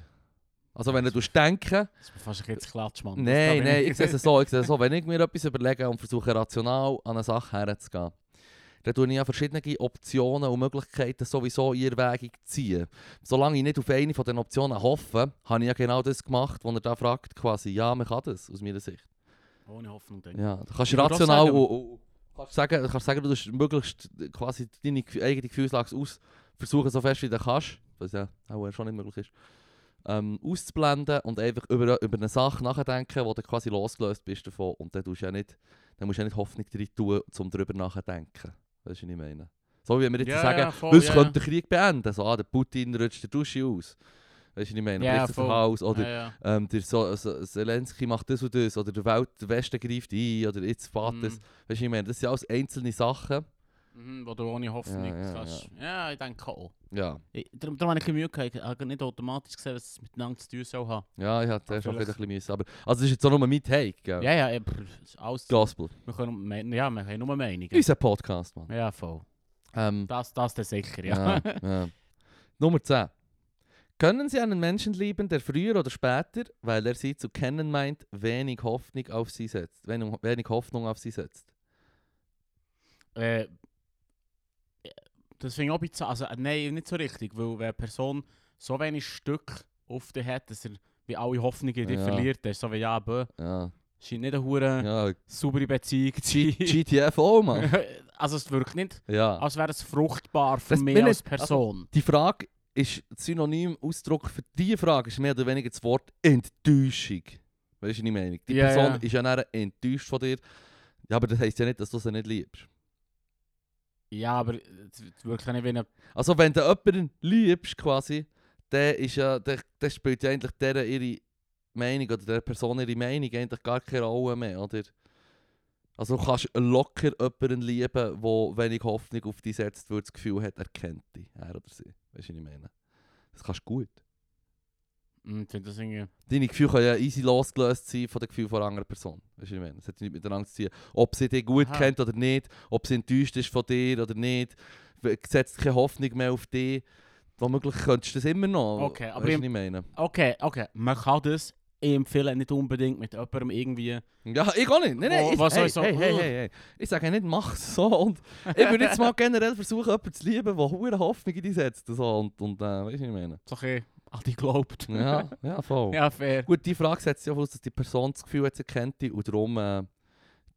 Also wenn du denken, Das ist fast ein bisschen Klatsch, Mann. nein, nein, ich sehe es so, ich sehe so, wenn ich mir etwas überlege und versuche rational an eine Sache herzugehen, dann tue ich ja verschiedene Optionen und Möglichkeiten sowieso in Erwägung ziehen. Solange ich nicht auf eine von den Optionen hoffe, habe ich ja genau das gemacht, was er da fragt, quasi, ja, man kann das, aus meiner Sicht. Ohne Hoffnung denken. Ja, du kannst Ich rational sagen- und, und, kannst sagen, du kannst sagen, du tust möglichst quasi deine eigene Gefühlslage aus versuchen, so fest wie du kannst, was ja auch schon nicht möglich ist, ähm, auszublenden und einfach über, über eine Sache nachdenken, wo du quasi losgelöst bist davon und dann, tust du ja nicht, dann musst du ja nicht Hoffnung drin tun, um darüber nachzudenken. Weißt du, was ich meine? So wie wir jetzt Ja, sagen, ja, voll, was ja, könnte den Krieg beenden? So, ah, der Putin rutscht der Dusche aus. Weißt du, was ich meine? Ja, das voll. Haus, oder ja, ja. ähm, der so, so, Zelensky macht das und das, oder der, Welt, der Westen greift ein, oder jetzt fährt das. Mhm. Weißt du, ich meine, das sind alles einzelne Sachen. Mhm, wo du ohne Hoffnung Ja, ja, kannst. Ja. ich denke auch. Ja, Ich, darum, darum habe ich ein bisschen Mühe gehabt. Ich habe nicht automatisch gesehen, was es miteinander zu tun soll haben. ja ich hatte schon ein vielleicht. bisschen müssen. Aber, also, das ist jetzt auch nur mein Take, gell? Ja, ja, pff, es alles. Gospel. Wir können, ja, wir haben nur Meinungen. Unser Podcast, Mann. Ja, voll. Ähm, Das, das dann sicher, ja. ja, ja. Nummer 10. Können Sie einen Menschen lieben, der früher oder später, weil er Sie zu kennen meint, wenig Hoffnung auf Sie setzt? Wenig, wenig Hoffnung auf Sie setzt? äh, das finde ich auch bisschen, also äh, nein, nicht so richtig, weil wenn eine Person so wenig Stück auf dich hat, dass er wie alle Hoffnungen dir Ja. verliert, das ist so wie, ja, bö, Ja, scheint nicht eine hure ja saubere Beziehung zu sein. GTFO, Mann. also es wirkt nicht, Ja. als wäre es fruchtbar für Das mich als also- Person. Die Frage ist synonym Ausdruck für diese Frage ist mehr oder weniger das Wort Enttäuschung. Weißt du, was ich meine? Die Ja, Person ja. ist ja dann enttäuscht von dir. Ja, aber das heisst ja nicht, dass du sie nicht liebst. Ja, aber ja nicht wie eine... Also wenn du jemanden liebst quasi, dann, ist ja, dann, dann spielt ja eigentlich der ihre Meinung oder der Person ihre Meinung eigentlich gar keine Rolle mehr, oder? Also du kannst locker jemanden lieben, der wenig Hoffnung auf dich setzt, weil das Gefühl hat, er kennt dich, er oder sie. Weißt du, was ich meine? Das kannst du gut. Das irgendwie... Deine Gefühle können ja easy losgelöst sein von den Gefühlen von einer anderen Person. Weißt du, ich meine? Es hat nichts miteinander zu tun. Ob sie dich gut Aha. kennt oder nicht, ob sie enttäuscht ist von dir oder nicht, setzt keine Hoffnung mehr auf dich. Womöglich könntest du das immer noch. Okay, aber weißt du, ich meine? Okay, okay, man kann das. Ich empfehle nicht unbedingt mit jemandem irgendwie... Ja, ich auch nicht. Nein, nein, ich, was hey, so- hey, hey, hey, hey. Ich sage nicht, mach es so. Und ich würde jetzt mal generell versuchen, jemanden zu lieben, der hohe Hoffnung in dich setzt. So. Und, und äh, weißt du, was ich meine? Bisschen an die glaubt. Ja, ja, voll. ja, fair. Gut, die Frage setzt sich auch aus, dass die Person das Gefühl hat, sie kennt die und darum äh,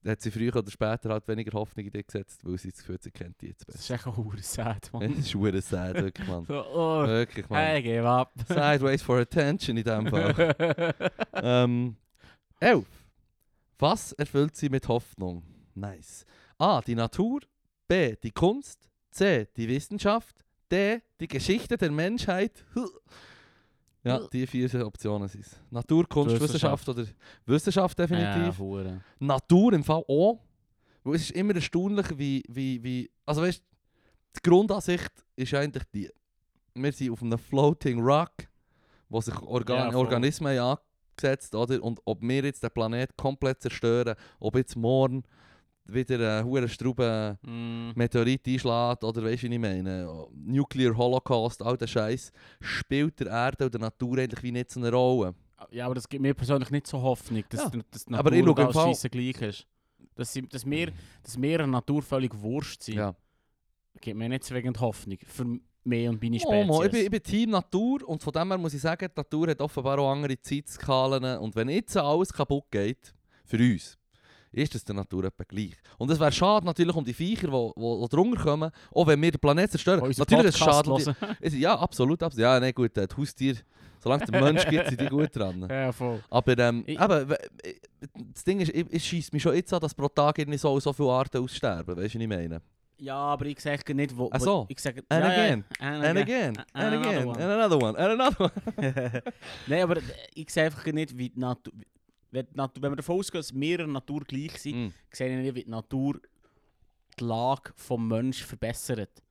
hat sie früher oder später halt weniger Hoffnung in dich gesetzt, weil sie das Gefühl hat, sie kennt die jetzt Das besser. ist echt auch sad, Das man. ist schwer sad, wirklich, Mann. So, oh, Wirklich, Mann. hey, give up. Sideways for attention in dem Fall. ähm, 11. Was erfüllt sie mit Hoffnung? Nice. A. Die Natur. B. Die Kunst. C. Die Wissenschaft. D. Die Geschichte der Menschheit. Ja, die vier Optionen sind es. Natur, Kunst, Wissenschaft, Wissenschaft. oder Wissenschaft Ja, definitiv. hure. Natur im Fall auch. Weil es ist immer erstaunlich, wie, wie, wie... Also weißt die Grundansicht ist eigentlich die. Wir sind auf einem Floating Rock, wo sich Organ Ja. Organismen angesetzt oder? Und ob wir jetzt den Planet komplett zerstören, ob jetzt morgen wieder ein hoher Strube Mm. Meteorit einschlägt oder weißt du, wie ich meine? Nuclear Holocaust, all der Scheiß, spielt der Erde und der Natur eigentlich wie nicht so eine Rolle. Ja, aber das gibt mir persönlich nicht so Hoffnung, dass, Ja. dass die Aber Natur im alles Scheisse gleich ist. Dass, sie, dass, wir, dass wir der Natur völlig wurscht sind, Ja. gibt mir nicht zwingend Hoffnung. Für mich und meine Oh, Spezies. Mo, ich, bin, ich bin Team Natur und von dem her muss ich sagen, die Natur hat offenbar auch andere Zeitskalen und wenn jetzt alles kaputt geht, für uns, ist das der Natur etwa gleich. Und es wäre schade natürlich um die Viecher, die, drunter kommen, auch wenn wir den Planeten zerstören. Natürlich ist es schade. Es- Ja, absolut, absolut. Ja, nein, gut, äh, die Haustiere, solange es den Mensch gibt, sind die gut dran. ja, voll. Aber ähm, Ich- eben, äh, das Ding ist, ich- es schießt mich schon jetzt an, dass pro Tag irgendwie so, so viele Arten aussterben, weißt du, was ich meine? Ja, aber ich sage nicht, wo... Ach so. Ich sage, And ja, ja, again, and And again. again, And again, one. and another one, and another one. Nein, aber ich sehe einfach nicht, wie die Natur... Wenn, wenn wir davon ausgehen, dass wir in der Natur gleich sind, Mm. sehe ich nicht, wie die Natur die Lage des Menschen verbessert.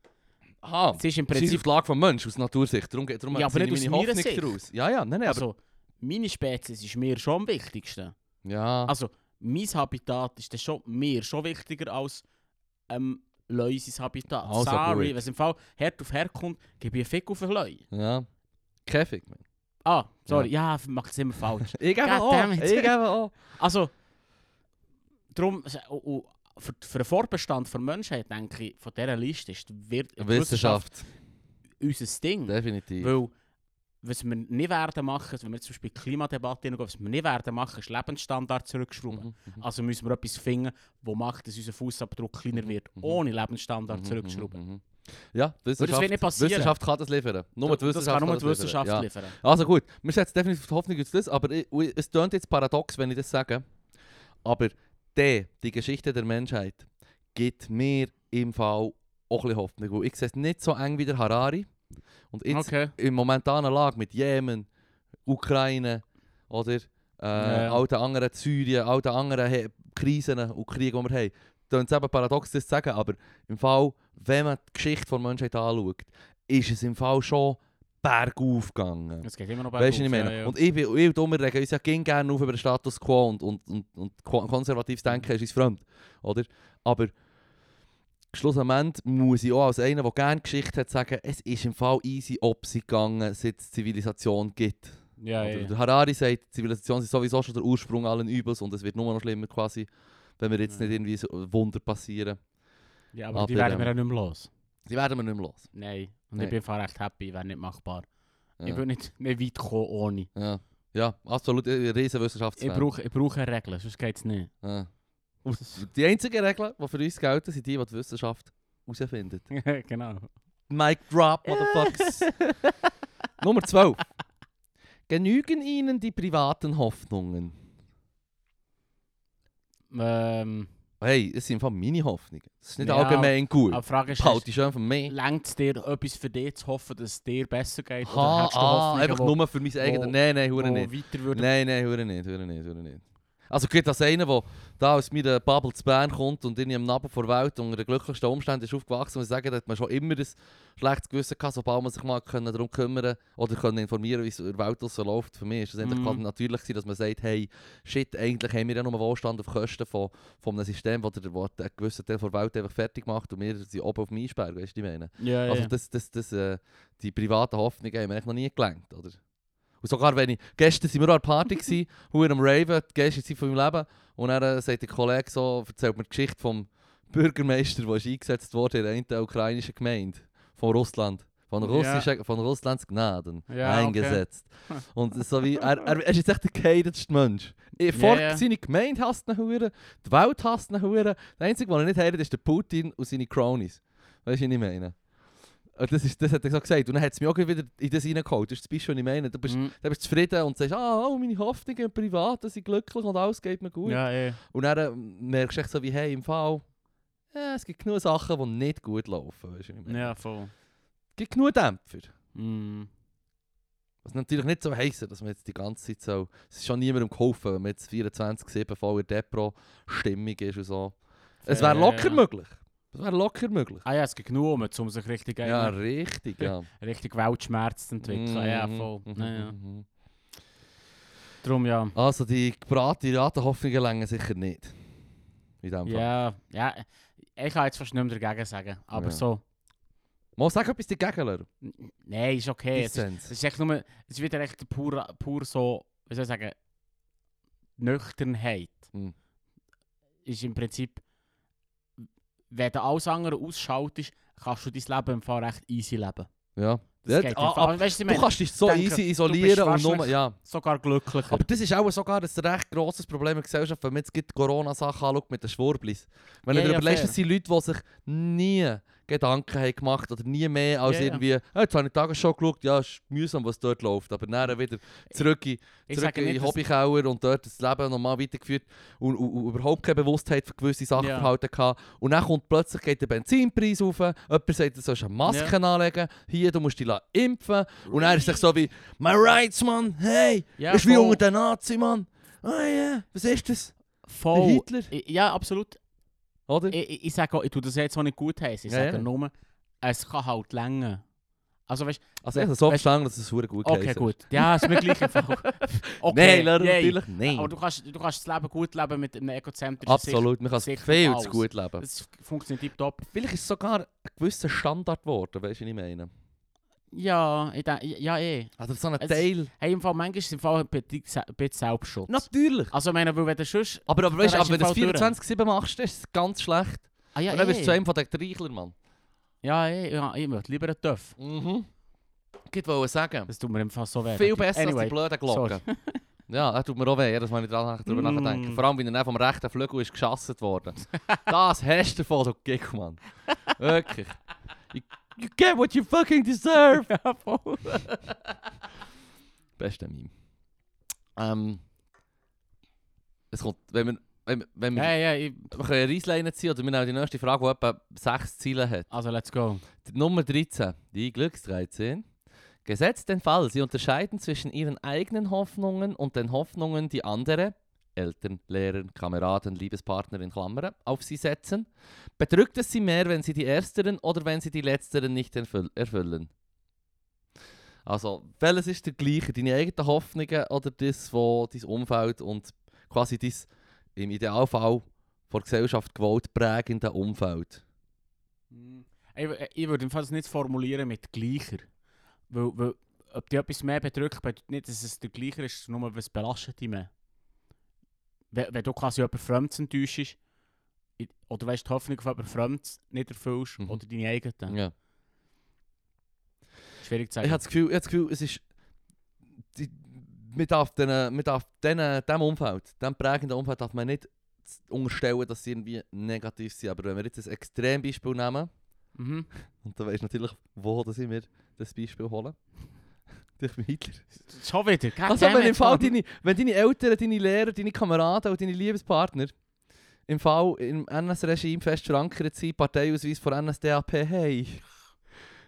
Aha, Es ist im Prinzip auf die Lage vom Mensch, aus Natursicht. Darum, darum Ja, aber nicht aus meine meiner Hoffnung Sicht. daraus. Ja, ja, nein, nein, aber... Also, meine Spezies ist mir schon am wichtigsten. ja, Also, mein Habitat ist dann schon mir schon wichtiger als ähm, Läuses Habitat. Also Sorry, wenn es im Fall Herd auf Herd kommt, gebe ich einen Fick auf ein Leu. ja. Käfig, man. Ah, sorry, ja, macht es immer falsch. Ich gebe auch, ich gebe auch. Also, darum, und, und für, für den Fortbestand der Menschheit, denke ich, von dieser Liste ist die Wir Wissenschaft, unser Ding. definitiv. Weil, was wir nicht werden machen, wenn wir zum Beispiel Klimadebatte hineingehen, was wir nicht werden machen, ist Lebensstandard zurückschrauben. Mhm, mhm. Also müssen wir etwas finden, das macht, dass unser Fußabdruck kleiner Mhm, wird, mhm. ohne Lebensstandard Mhm, zurückschrauben. Ja, Wissenschaft, wird nicht passieren. Wissenschaft kann das liefern. Nur die das Wissenschaft kann nur das die Wissenschaft liefern. Ja. liefern. Also gut, wir setzen definitiv die Hoffnung auf das, aber ich, es klingt jetzt paradox, wenn ich das sage. Aber die, die Geschichte der Menschheit, gibt mir im Fall auch ein Hoffnung. Weil ich sehe es nicht so eng wie der Harari. Und jetzt Okay. in momentanen Lage mit Jemen, Ukraine oder äh, Ja, ja. all den anderen Syrien, all den anderen Krisen und Kriegen, die wir haben. Klingt es eben paradox, das zu sagen, aber im Fall, wenn man die Geschichte der Menschheit anschaut, ist es im Fall schon bergauf gegangen. Es geht immer noch Weißt du, ich bergauf, meine? ja, ja. Und ich, bin- ich und regen uns ja gerne auf über den Status quo und, und, und, und ko- konservatives Denken ist uns fremd. Oder? Aber schlussendlich muss ich auch als einer, der gerne Geschichte hat, sagen, es ist im Fall easy Opsi gegangen, seit es Zivilisation gibt. ja, ja, Oder ja. Harari sagt, Zivilisation ist sowieso schon der Ursprung allen Übels und es wird nur noch schlimmer quasi, wenn wir jetzt nicht irgendwie so Wunder passieren. ja, aber, aber, die werden wir ja nicht mehr los. Die werden wir nicht mehr los. Nein. Und Nein. ich bin einfach recht happy, wäre nicht machbar. Ich Ja, bin nicht, nicht weit gekommen ohne. ja. ja absolut, ein riesen Ich brauche, ich brauche Regeln, sonst geht es nicht. Ja. Die einzigen Regeln, die für uns gelten, sind die, die die Wissenschaft herausfindet. genau. Mic drop, motherfuckers. Nummer 12. Genügen Ihnen die privaten Hoffnungen? Ähm, Hey, es sind einfach meine Hoffnungen. Das ist nicht Ja, allgemein gut. aber die Frage ist, Behalte ich schon von mir. längt es dir etwas für dich zu hoffen, dass es dir besser geht? Ha, hast du ah, einfach wo- nur für mein eigenes. Nein, nein, hure nicht. weiter? Nein, nein, hure nicht, hure nicht, hure nicht. Also geht als einer, der da aus meiner Bubble zu Bern kommt und in einem Nabel vor der Welt unter den glücklichsten Umständen ist aufgewachsen und sagen, dass man schon immer ein schlechtes Gewissen gehabt, sobald man sich mal können darum kümmern oder können informieren, wie es in der Welt so läuft. Für mich ist es gerade natürlich dass man sagt, hey, shit, eigentlich haben wir ja nur Wohlstand auf Kosten von, von einem System, das einen gewissen Teil der Welt einfach fertig macht und wir sind oben auf dem Eisberg, weißt du, ich meine? Ja. Also das, das, das, äh, die privaten Hoffnungen haben mir eigentlich noch nie gelangt, oder? Und sogar wenn ich, gestern waren wir an der Party, gewesen, am Raven, die geilste Zeit von meinem Leben, und dann äh, sagt der Kollege so, erzählt mir die Geschichte vom Bürgermeister, der ist eingesetzt wurde in einer ukrainischen Gemeinde von Russland. Von, Ja. russischen, von Russlands Gnaden Ja, eingesetzt. Und so wie, er, er, ist jetzt echt der geheidetste Mensch. Vor ja. seine Gemeinde hasst ihn die Welt hasst ihn. Der Einzige, der er nicht heidet, ist der Putin und seine Cronies. Weißt du, was ich meine? Und das, ist, das hat er so gesagt. Und dann hat es mich auch wieder in das reingeholt. Das ist das Beispiel, was ich meine. Du bist, Mhm. dann bist du zufrieden und sagst, ah, oh, meine Hoffnungen im Privaten sind glücklich und alles geht mir gut. Ja, eh. Und dann äh, merkst du echt so wie, hey, im Fall, ja, es gibt genug Sachen, die nicht gut laufen. Weißt du, ich? Ja, voll. Es gibt genug Dämpfer. Mm. Was natürlich nicht so heisst, dass man jetzt die ganze Zeit so. Es ist schon niemandem geholfen, wenn man jetzt 24-7 voller Depro-Stimmung ist und so. Es wäre locker ja. möglich. Es wäre locker möglich. Ah ja, es gibt genug, um, um sich richtig, Ja, einen- richtig, ja. richtig Weltschmerz zu entwickeln. Ja, Mhm, voll. mhm, Ja, ja. mhm. Darum ja. Also die gebratenen Ratenhoffnungen länger sicher nicht. In dem Fall. Ja, ja. Ich kann jetzt fast nicht mehr dagegen sagen. Aber Ja. so. Mal sag etwas dagegen, Leute. Nein, ist okay. Es ist, es ist echt nur. Es ist wieder echt pur, pur so. Wie soll ich sagen? Nüchternheit. Hm. Ist im Prinzip. Wenn du alles andere ausschaltest, kannst du dein Leben im Fall recht easy leben. Ja. Das Ja, geht ah, ah, Weißt du, meine, kannst dich so denke, easy isolieren und nur... Ja. sogar glücklicher. Aber das ist auch sogar ein recht grosses Problem in der Gesellschaft, wenn man jetzt die Corona-Sachen anschaut mit den Schwurblis. Wenn Ja, du dir ja, überlegst, das sind Leute, die sich nie Gedanken haben gemacht oder nie mehr als ja. irgendwie, «Ah, jetzt habe ich die Tagesschau geschaut, ja, ist mühsam, was dort läuft. Aber dann wieder zurück in, zurück in den Hobbykauer und dort das Leben normal weitergeführt und, und, und überhaupt keine Bewusstheit für gewisse Sachverhalte gehabt. Und dann kommt plötzlich geht der Benzinpreis auf, jemand sagt, du sollst eine Maske anlegen, hier, du musst dich lassen impfen. Und dann ist es so wie, «My rights, Mann, hey, Ja, ist wie voll. unter den Nazi, Mann. Ah ja, was ist das? Der Voll. Hitler? Ich- Ja, absolut. Oder? Ich, ich, ich sage auch, ich tue das jetzt auch nicht gut heißen. Ich Ja, sage ja. nur, es kann halt länger. Also weißt Also ich habe so verstanden, dass es verdammt gut okay, geheißen gut. Ja, ist mir gleich einfach. Okay, Nein, yay. natürlich nicht. Aber du kannst, du kannst das Leben gut leben mit einem egozentrischen Absolut, man kann es viel zu gut leben. Das funktioniert tiptop. Vielleicht ist es sogar ein gewisser Standard geworden, weißt du, was ich meine? Ja, ich denke, ja eh. Also so ein Es- Teil... Hey, im Fall, manchmal ist es im Fall ein bisschen Selbstschutz. Natürlich. Also ich meine, weil wenn du sonst... Aber, aber weißt aber wenn du es Fall 24-7 machst, ist es ganz schlecht. Ah ja, Und dann bist du zu eh. einem von den Treichler, Mann. Ja, eh, ja, ich möchte lieber einen Töff. Mhm. Ich wollte sagen, Das tut mir im Fall so weh. viel besser anyway, als die blöden Glocken. Ja, er tut mir auch weh, wenn ich dran darüber Mm. nachdenke. Vor allem, wenn er vom rechten Flügel ist geschossen worden. das hast du davon, du Gig, Mann. Wirklich. You, you get what you fucking deserve. ja, voll. Beste Meme. Ähm, es kommt, wenn wir, wenn, wir- wenn wir, Ja, ja, ich, wir können eine Reisleine ziehen, oder wir nehmen die nächste Frage, die etwa sechs Ziele hat. also let's go. Die Nummer 13, die Glücks 13. Gesetzt den Fall, Sie unterscheiden zwischen Ihren eigenen Hoffnungen und den Hoffnungen, die andere, Eltern, Lehrer, Kameraden, Liebespartner in Klammern, auf Sie setzen. Bedrückt es Sie mehr, wenn Sie die ersteren oder wenn Sie die letzteren nicht erfüll erfüllen? Also, welches ist der gleiche? Deine eigenen Hoffnungen oder das, wo dein Umfeld und quasi dein im Idealfall von Gesellschaft gewollt prägende Umfeld? Ich, ich würde das nicht formulieren mit gleicher. Weil, weil ob dich etwas mehr bedrückt, bedeutet nicht, dass es der gleicher ist, nur was belastet dich mehr. Wenn, wenn du quasi jemanden Fremdes enttäuschst, oder weißt, die Hoffnung von jemandem Fremdes nicht erfüllst, Mhm. oder deine eigenen. Ja. Schwierig zu sagen. Ich habe das Gefühl, ich habe das Gefühl es ist. Die, man darf, den, man darf den, dem Umfeld, dem prägenden Umfeld, darf man nicht unterstellen, dass sie irgendwie negativ sind. Aber wenn wir jetzt ein Extrembeispiel nehmen, mhm. und dann weisst du natürlich, wo dass ich mir das Beispiel holen. Durch Hitler. Schon wieder. God Also, wenn, im Fall deine, wenn deine Eltern, deine Lehrer, deine Kameraden und deine Liebespartner im Fall im NS-Regime fest verankert sind, Parteiausweis von NSDAP, hey.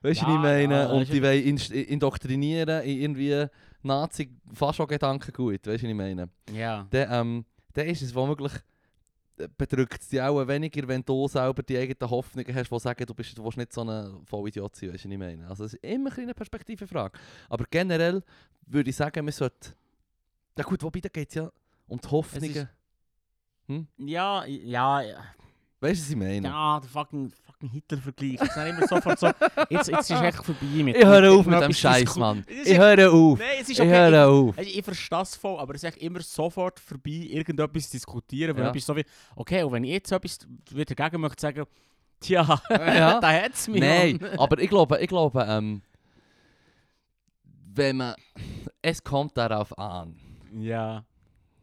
Weißt du, Ja, was ich meine? ja, und die wollen inst- indoktrinieren in irgendwie Nazi-Fascho-Gedanken gut, weißt du, was ich meine? Ja. Dann, ähm, ist es womöglich, bedrückt es dich auch weniger, wenn du selber die eigenen Hoffnungen hast, die sagen, du, bist, du willst nicht so ein Vollidiot sein, weißt du, was ich meine? Also es ist immer eine Perspektivenfrage. Aber generell würde ich sagen, man sollte... Ja gut, wobei, da geht es ja um die Hoffnungen. Ja, ja, ja. Weißt du, was ich meine? Ja, der fucking, fucking Hitler-Vergleich. Ist dann immer sofort so, jetzt, jetzt ist echt vorbei mit Ich höre auf mit mit dem Scheiß, Mann. Ich höre auf. Nein, es ist Ich okay. höre auf. Ich, ich verstehe es voll, aber es ist echt immer sofort vorbei, irgendetwas zu diskutieren. Weil Ja. so wie, okay, und wenn ich jetzt etwas wieder dagegen möchte sagen, tja, Ja. da hat es mich. Nein, Mann. aber ich glaube, ich glaube ähm, wenn man... Es kommt darauf an. Ja.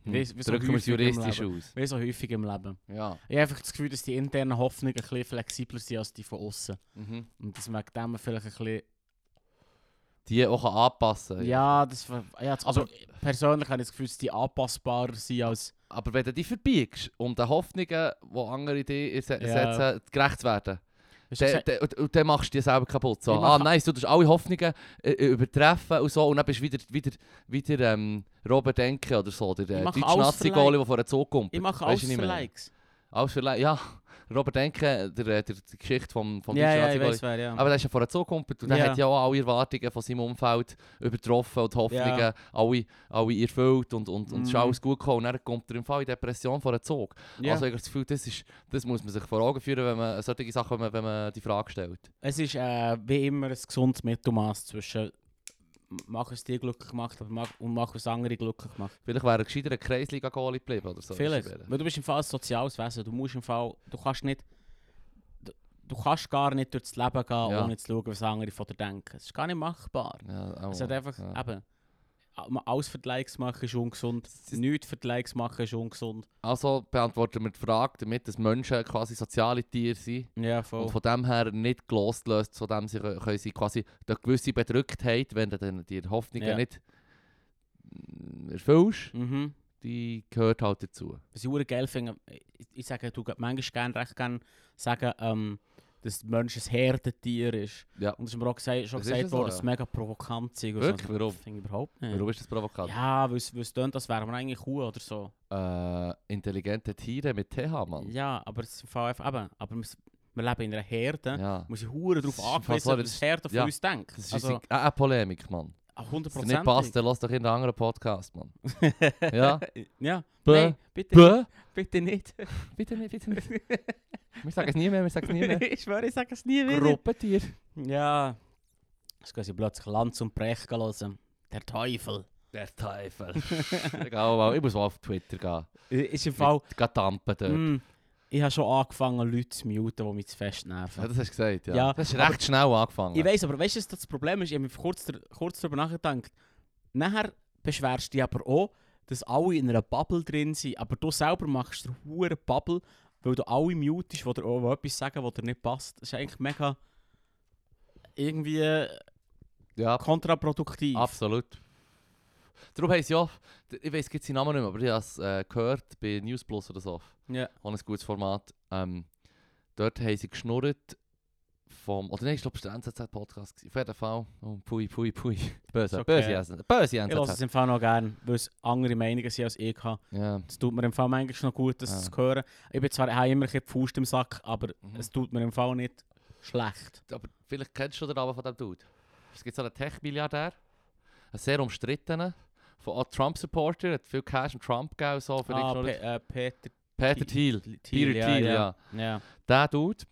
Hm. Wie- wie so Drücken wir es juristisch aus. Wie so häufig im Leben. Ja. Ich habe einfach das Gefühl, dass die internen Hoffnungen ein bisschen flexibler sind als die von außen. Mhm. Und dass man dem vielleicht ein bisschen. Die auch kann anpassen Ja, das. Ja, das- also Aber- persönlich habe ich das Gefühl, dass die anpassbarer sind als. Aber wenn du die verbiegst, um den Hoffnungen, die andere dir se- Ja. setzen, gerecht zu werden, dann, und- dann machst du dir selber kaputt. So, ah nice, du tust alle Hoffnungen äh, äh, übertreffen und so und dann bist du wieder, wieder, wieder ähm, Robert Denke oder so, der äh, deutsche Nazi-Goalie, der vor den Zug kommt. Ich mache alles du für mehr? Likes. Für Like, ja. Robert Denke, der, der, der, die Geschichte vom, vom ja, ja, weiß wer, ja. Aber der ist ja vor den Zug kommt und der Ja. hat ja auch alle Erwartungen von seinem Umfeld übertroffen und Hoffnungen Ja. alle, alle erfüllt und, und, und es ist Mhm. alles gut gekommen. Und dann kommt er im Fall in Depression vor Zug. ja. Also ich habe das Gefühl, das, ist, das muss man sich vor Augen führen, wenn man solche Sachen, wenn man, wenn man die Frage stellt. es ist äh, wie immer ein gesundes Mittelmaß zwischen. Mach es dir glücklich gemacht aber mach, und mach es andere glücklich gemacht. Vielleicht wäre er gescheiter ein Kreisliga-Goalie geblieben oder so. Vielleicht. Weil du bist im Fall ein soziales Wesen. Du musst im Fall. Du kannst nicht. Du, du kannst gar nicht durchs Leben gehen, Ja. ohne zu schauen, was andere von dir denken. Es ist gar nicht machbar. Ja, Es hat einfach. ja. Eben. Alles für die Likes machen ist ungesund. Nichts für die Likes machen ist ungesund. Also beantworten wir die Frage damit, dass Menschen quasi soziale Tiere sind. Ja, voll. Und von dem her nicht losgelöst, von dem sie kö- können sie quasi eine gewisse Bedrücktheit, wenn du dann die Hoffnungen Ja. nicht mm, erfüllst, Mhm. die gehört halt dazu. Was ich geil finde, ich, ich sage, du manchmal gerne recht gerne sagen, ähm, dass der Mensch ein Herdentier ist. Ja. Und es ist mir auch gesagt, schon Das gesagt so, worden, dass es mega provokant ist. und so. Wirklich? Warum? Finde ich überhaupt nicht. Warum ist das provokant? Ja, weil es, tönt, als wären wir eigentlich Kuh oder so. Äh, intelligente Tiere mit TH, Mann. Ja, aber es ist im Fall einfach, eben, aber wir, wir leben in einer Herde. Ja. Muss ich hure darauf angewiesen, was Herde von ja. uns denkt. Das ist also, also, eine Polemik, Mann. Wenn es 100 dir nicht passt, dann lass doch in einen anderen Podcast, Mann. Ja? ja. Bäh. Nein, bitte, Bäh? bitte nicht. Bitte nicht, bitte nicht. wir sagen es nie mehr, wir sagen es nie mehr. ich schwöre, ich sage es nie wieder. Gruppentier. Ja. Jetzt gehen sie plötzlich Lanz und Brecht hören. Der Teufel. Der Teufel. Egal, ich muss mal auf Twitter gehen. Ist im Fall... Geh dampen dort. Mm, ich habe schon angefangen, Leute zu muten, die mich zu fest Ja, nerven. das hast du gesagt, ja. Ja, das ist recht schnell angefangen. Ich weiß, aber weißt du, was das Problem ist? Ich habe mir kurz, kurz darüber nachgedacht. Nachher beschwerst du dich aber auch, dass alle in einer Bubble drin sind, aber du selber machst eine Bubble, weil du alle mutest, die dir auch etwas sagen, was dir nicht passt. Das ist eigentlich mega irgendwie ja, kontraproduktiv. absolut. Darum heisst ja, ich weiß jetzt seinen Namen nicht mehr, aber ich habe es äh, gehört bei News Plus oder so. Ja. Auch ein gutes Format. Ähm, dort haben sie geschnurrt vom, oder nein, ich glaube, es war der NZZ-Podcast. Auf jeden Fall. Oh, pui, pui, pui. Böse, okay. böse, NZZ. böse Ich höre es NZZ. im Fall noch gerne, weil es andere Meinungen sind als ich. Ja. Es tut mir im Fall manchmal noch gut, das Ja. zu hören. Ich bin zwar ich habe immer ein bisschen die Faust im Sack, aber Mhm. es tut mir im Fall nicht schlecht. Aber vielleicht kennst du den Namen von dem Dude. Es gibt so einen Tech-Milliardär, einen sehr umstrittenen, von auch Trump-Supporter, hat viel Cash und Trump gegeben, so für Ah, Pe äh, Peter Peter Thiel. Peter Thiel, ja. ja. ja. Der Dude.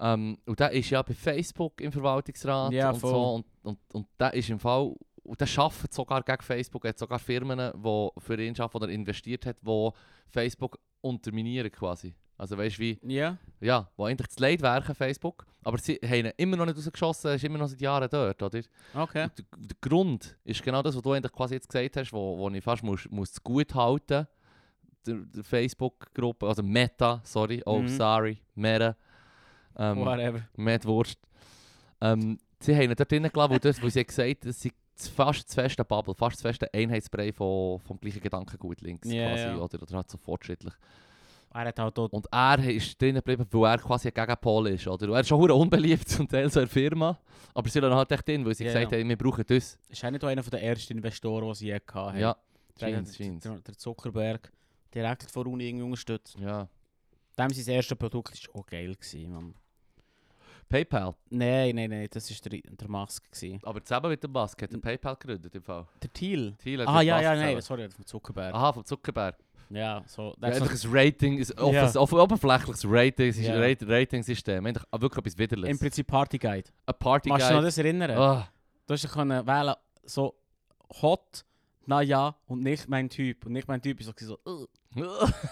Ähm, und der ist ja bei Facebook im Verwaltungsrat Ja, und voll. so. Und, und, und der ist im Fall. Und der arbeitet sogar gegen Facebook. Er hat sogar Firmen, die für ihn arbeiten oder investiert hat, die Facebook unterminieren quasi. Also weißt du wie, Ja, ja, wo eigentlich das Leid werken Facebook, aber sie haben ihn immer noch nicht rausgeschossen, er ist immer noch seit Jahren dort, oder? okay. Und der, Grund ist genau das, was du eigentlich quasi jetzt gesagt hast, wo, wo ich fast muss, muss gut halten der, der Facebook-Gruppe, also Meta, sorry, oh Mhm. sorry, Meta, ähm, Whatever. Meta Wurst. Ähm, sie haben ihn dort drinnen gelassen, weil, das, weil sie gesagt haben, das sei das fast das feste Bubble, fast das feste Einheitsbrei von, vom gleichen Gedankengut links Ja, quasi, ja. oder, oder halt so fortschrittlich. Er hat halt dort. Und er ist drinnen geblieben, weil er quasi ein Gegenpol ist. Oder? Und Er ist schon unbeliebt zum Teil so der Firma. Aber sie lassen halt echt drin, weil sie Ja, gesagt ja. haben, wir brauchen das. Ist er nicht einer der ersten Investoren, die sie je hatten? Ja, der, scheint's, scheint's. der, der Zuckerberg. Direkt von Uni irgendwie unterstützt. Ja. Dem sein erstes Produkt war auch geil. Gewesen, Mann. PayPal. Nein, nein, nein, das war der, der Musk. Gewesen. Aber zusammen mit dem Musk hat er PayPal gegründet im Fall. Der Thiel. Thiel hat Ah, ja, Musk ja, nein, zusammen. sorry, von Zuckerberg. Aha, vom Zuckerberg. Ja, so. Ja, eigentlich ein Rating, ein offes, Ja. off oberflächliches Rating, Ja. Rate- Rating-System. Wirklich etwas Im Widerliches. Prinzip Party Guide. Ein Party Machst du dich noch Guide. das erinnern? Du hast können wählen, so hot, na ja und nicht mein Typ. Und nicht mein Typ ist so, so uh,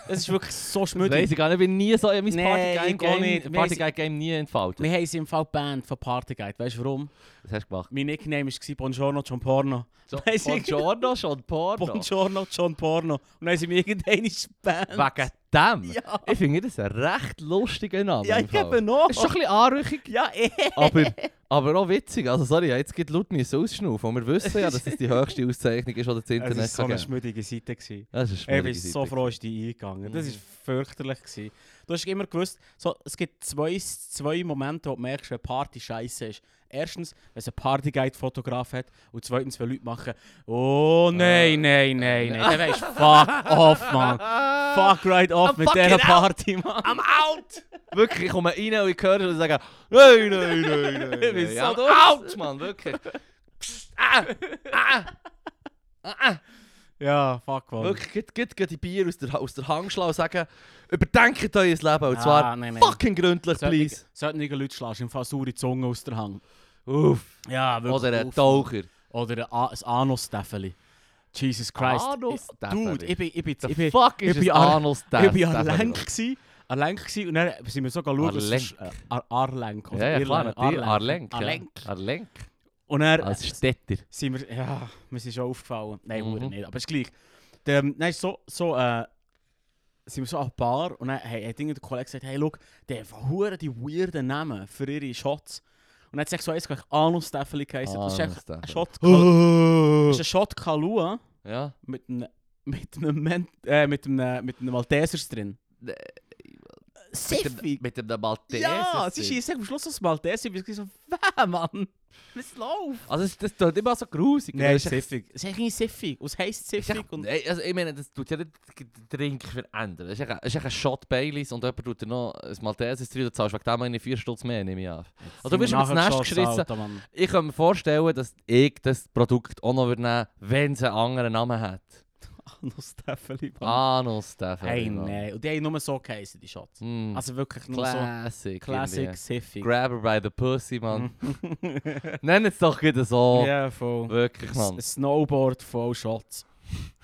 Es ist wirklich so schmüdig. weiss ich gar nicht, ich bin nie so mein Nee, ich Party-Game nicht. Wir Party Game nie entfaltet. Wir haben sie im Fall Band von Partyguide. Weißt du warum? Das hast du gemacht. Mein Nickname war Buongiorno John Porno. So, Buongiorno, schon Porno. Buongiorno John Porno. Und dann haben sie mir irgendeine Band. Wegen dem? Ja. Ich finde das ein recht lustiger Name. Ja, ich eben noch. Ist schon ein bisschen anrüchig, Ja, eh. aber, aber auch witzig. Also sorry, ja, jetzt geht laut müssen ausschnaufen. Und wir wissen ja, dass das die höchste Auszeichnung ist, die das Es Internet war so eine schmüdige Seite. Gewesen. Das ist Ich eine bin so froh, ist die eingegangen. Das Mhm. war fürchterlich. Gewesen. Du hast immer gewusst, so, es gibt zwei, zwei Momente, wo du merkst, wenn Party scheiße ist. Erstens, wenn es einen Partyguide-Fotograf hat. Und zweitens, wenn Leute machen, oh nein, nein, nein, nein. Dann weisst du, fuck off, man. Fuck right off I'm mit dieser out. Party, man. I'm out! Wirklich, ich komme rein und ich höre und sage, nein, nein, nein, nein. Nein. I'm out, Mann, wirklich. ah, ah, ah, ah. Ja, fuck, man. Wirklich, geht, geht, geht die Bier aus der, aus der und sagen, überdenkt euer Leben. Und Ah, zwar nein, nein. fucking gründlich, please. Sollten Leute schlagen, im Fall saure Zunge aus der Hand. Uff. Ja, wirklich. Oder ein. Taucher. Oder ein, ein Anus-Staffeli. Jesus Christ. Anus-Staffeli? Dude, ich bin, ich bin, The ich bin, fuck ist ich bin ein ar- Anus ich bin an Lenk gsi, an Lenk gsi und dann sind wir sogar schauen. Arlenk. Äh, Ar Arlenk. oder Ja, ja, klar. Arlenk. Arlenk. Arlenk. Und dann Als äh, Städter. sind wir, ja, mir ist schon aufgefallen. Nein, Mhm. nicht, aber es ist gleich. Der, dann ist so, so, äh, sind wir so an der Bar und dann hey, hat irgendein Kollege gesagt, hey, schau, die haben die weirden Namen für ihre Shots. Und dann hat sich so eins gleich Anus-Staffeli geheißen. Das ist echt ein. Shot, das ist ein Shot Kalua Ja. mit einem, mit einem, äh, mit einem, mit einem Maltesers drin. Nee, Siffig! Mit dem Malteser. Ja, sie schießen am Schluss aufs Malteser. Ich bin so, wer, Mann? Was läuft? Also das, das tut immer so grusig. Nein, Das es ist siffig. Es ist eigentlich siffig. Es heisst siffig. Und Nein, also ich meine, das tut ja nicht den Drink verändern. Das ist echt ein- Shot Baileys und jemand tut dir noch ein Malteser drin, du zahlst wegen dem eine 4 Stutz mehr, nehme ich an. Also du wirst mir das Nest geschissen. Ich kann mir vorstellen, dass ich das Produkt auch noch würde nehmen wenn es einen anderen Namen hat. Anus-Staffeli, Mann. Anus, der Hey, nein. Und die haben nur so geheißen, die Shots. Mm. Also wirklich nur so Classic. Classic, irgendwie. siffig. Grab her by the pussy, Mann. Nenn es doch wieder so. Ja, voll. Wirklich, Mann. Ein Snowboard voll Shots.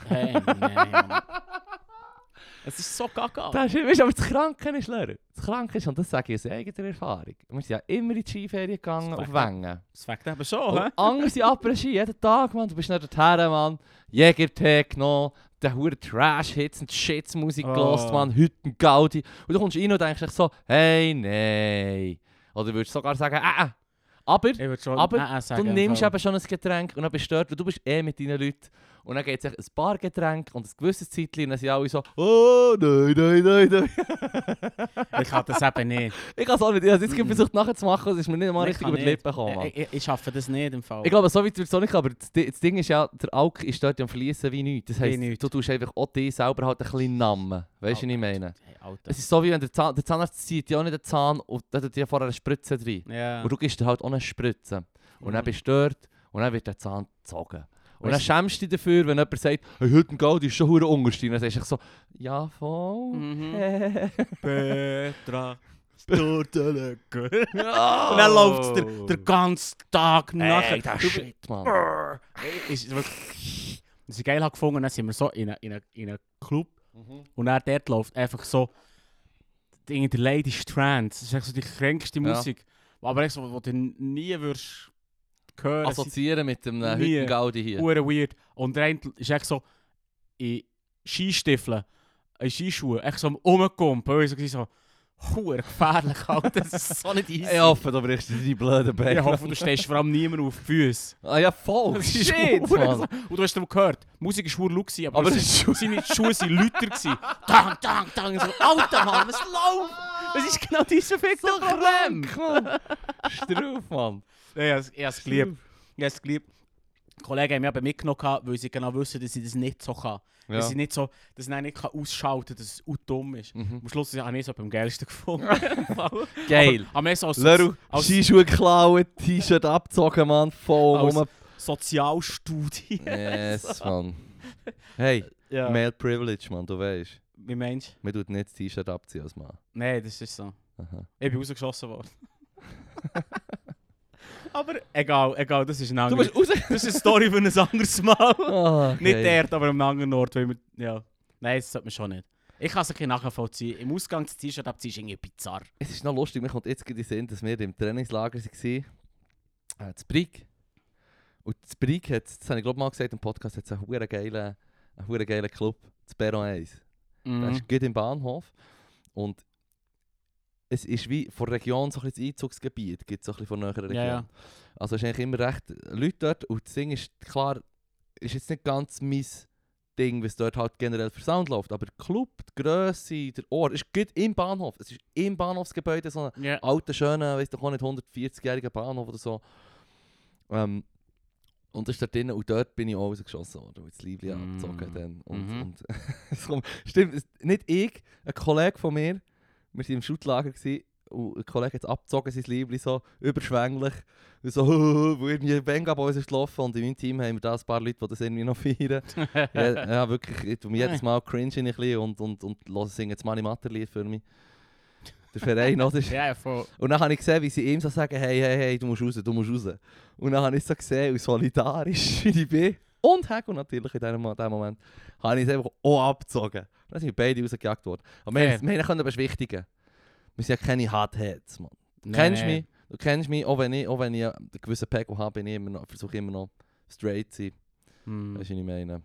Hey, nein, Mann. Es ist so gaga. Das ist, weißt, aber das Kranke ist, Leute, das Kranke ist, und das sage ich aus eigener Erfahrung, wir sind ja immer in die Skiferien gegangen auf Wengen. Das fängt eben schon, hä? Andere sind Après-Ski, jeden Tag, Mann. Du bist nicht dorthin, Mann. Jägertee genommen, der hure Trash-Hits und Shits-Musik Oh. gelost, Mann. Hütten Gaudi. Und du kommst rein und denkst dich so, hey, nein. Oder würdest sogar sagen, ah, ah. Aber Aber äh, äh sagen. du im nimmst eben schon ein Getränk und dann bist du dort, weil du bist eh mit deinen Leuten. Und dann geht es ein paar Getränke und ein gewisses Zeitchen und dann sind alle so, oh, nein, nein, nein, nein. Ich kann das eben nicht. Ich kann es auch nicht, ich habe es jetzt Mhm. versucht nachzumachen, es ist mir nicht mal Ich richtig über die nicht. Lippen gekommen. Ich, ich, ich schaffe das nicht im Fall. Ich glaube, so weit wird es auch nicht, aber das, das Ding ist ja, der Alk ist dort am Fließen wie nichts. Das heisst, nichts. du tust einfach auch dich selber halt ein bisschen nammen. Weißt du, was ich meine? Hey. Es ist so, wie wenn der, Zahn, der Zahnarzt zieht ja auch nicht den Zahn und dann tut dir vorher eine Spritze drin. Ja. Und du gibst dir halt auch eine Spritze. Und dann Mhm. bist du dort und dann wird der Zahn gezogen. Und dann schämst du dich dafür, wenn jemand sagt, hey, heute ein Gaudi ist schon hure unterstein. Dann sagst du so, ja, voll. Mhm. Petra. Storteleke. Ja. Und dann läuft es der, der ganze Tag nachher. Der Du- Shit, Mann. Ist wirklich... Was ich geil gefunden, dann sind wir so in einem in eine, in eine Club Mhm. und dann dort läuft einfach so die, die Lady Strand. Das ist echt so die kränkste Ja. Musik. Aber echt so, wo du nie würdest hören. Assoziieren mit dem. Hütten-Gaudi hier. Hure weird. Und der eine ist echt so in Skistiefeln, in Skischuhen, echt so am Umkumpen. Und ich so, hure gefährlich, Alter. Das ist so nicht easy. Ich hoffe, du brichst dir die blöden Beine. Ich hoffe, du stehst vor allem niemand auf die Füße. Ah ja, voll. Das ist Shit, Mann. Und du hast doch gehört, die Musik war laut, aber, Aber das schon... seine Schuhe waren lauter. Tang, tang, tang. So, Alter, Mann, was läuft? Was ist genau dieser fickte So krank, Mann. Strauf, Mann. Ja, ich habe es geliebt. Ich habe es geliebt. Die Kollegen haben mich mitgenommen, weil sie genau wissen, dass ich das nicht so kann. Ja. Dass ich nicht so, dass ich nicht ausschalten kann, dass es auch dumm ist. Mhm. Am Schluss habe ich es am geilsten gefunden. Geil. Aber, aber so als, Leru, als Skischuhe klauen, T-Shirt abgezogen, Mann. Voll Als- rum. Sozialstudie. Yes, Mann. Hey, ja. Male Privilege, Mann, du weißt. Wie meinst du? Man tut nicht das T-Shirt abziehen als Mann. Nein, das ist so. Aha. Ich bin rausgeschossen worden. aber egal, egal, das ist eine Du andere... bist raus... Das ist eine Story für ein anderes Mal. Ah, Nicht geil. dort, aber am anderen Ort. Weil wir, ja. Nein, das sollte man schon nicht. Ich kann es ein bisschen nachvollziehen. Im Ausgang das T-Shirt abziehen ist irgendwie bizarr. Es ist noch lustig, mir kommt jetzt gerade in Sinn, dass wir im Trainingslager waren. Äh, das Brig. Und das Brig hat, das habe ich glaube mal gesagt im Podcast, hat einen huere geilen, einen geilen Club, das Perron 1. Das Mhm. ist gut im Bahnhof. Und es ist wie von der Region so ein bisschen das Einzugsgebiet, gibt es so ein bisschen von näherer Region. Ja, ja. Also es ist eigentlich immer recht Leute dort und das Ding ist klar, ist jetzt nicht ganz mein Ding, was dort halt generell für Sound läuft, aber der Club, die Grösse, der Ort, ist gut im Bahnhof. Es ist im Bahnhofsgebäude so ein Ja. alter, schöner, weißt du, auch nicht 140-jähriger Bahnhof oder so. Ähm, und das ist dort drin und dort bin ich auch rausgeschossen worden, weil das Liebling Mm. abgezogen dann. Und, Mhm. und stimmt, nicht ich, ein Kollege von mir, wir waren im Schuttlager gewesen, und ein Kollege hat abgezogen, sein Liebling so überschwänglich. Und so, wo irgendwie Benga Boys ist gelaufen und in meinem Team haben wir da ein paar Leute, die das irgendwie noch feiern. ja, ja, wirklich, ich tue mir jedes Mal cringe ein bisschen und, und, und höre singen jetzt Mani Matterlied für mich. Der Verein, oder? Ja, voll. Und dann habe ich gesehen, wie sie ihm so sagen, hey, hey, hey, du musst raus, du musst raus. Und dann habe ich so gesehen, wie solidarisch wie ich bin. Und Hego natürlich in diesem Moment. Habe ich es einfach auch abgezogen. Dann sind wir beide rausgejagt worden. Aber wir, Fair. wir können beschwichtigen. Wir sind ja keine Hardheads, Mann. Du Nein, kennst nein. mich, du kennst mich, auch wenn ich, auch wenn ich einen gewissen Pegel habe, bin ich immer noch, versuche ich immer noch straight zu sein. Hm. Weißt du, was ich meine?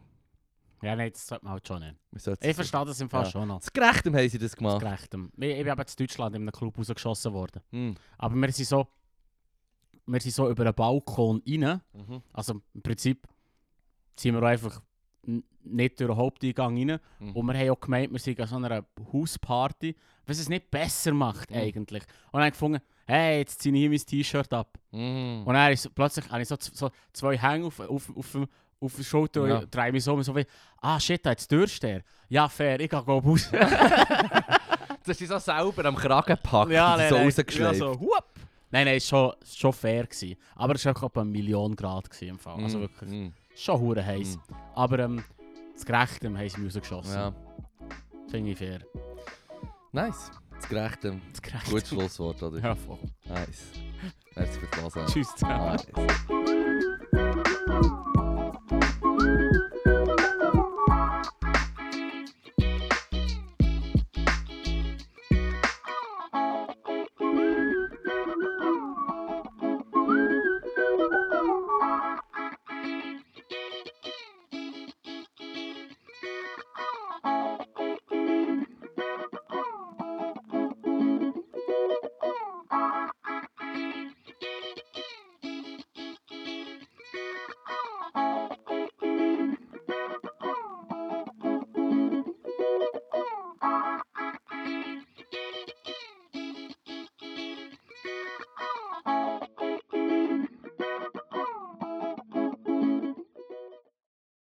Ja, nein, das sollte man halt schon nicht. Wir Ich verstehe das im Fall Ja. schon noch. Zu gerechtem haben sie das gemacht. Gerechtem. Ich, ich bin eben in Deutschland in einem Club rausgeschossen worden. Hm. Aber wir sind so... Wir sind so über einen Balkon rein. Mhm. Also im Prinzip sind wir einfach nicht durch den Haupteingang rein. Mhm. Und wir haben auch gemeint, wir sind an so einer Hausparty, was es nicht besser macht Mhm. eigentlich. Und dann gefunden, hey, jetzt ziehe ich hier mein T-Shirt ab. Mhm. Und dann ist plötzlich habe ich so, so zwei Hänge auf, auf, auf, auf der Schulter Ja. und drehe mich so, und so wie, ah shit, da jetzt dürst du. Ja, fair, ich gehe raus. Das ist so selber am Kragen gepackt ja, nein, so nein, rausgeschleift. ja, so, hup. Nein, nein, es war schon, schon fair. Gewesen. Aber es war auch etwa eine Million Grad gewesen im Fall. Also Mm, wirklich, mm, schon hure heiß. mm. Aber ähm, das Gerechte haben sie rausgeschossen. Ja. Finde ich fair. Nice. Das gerechte. Das Gerechte. Gutes Schlusswort, oder? Ja, voll. Nice. Merci fürs. Tschüss zusammen. Nice.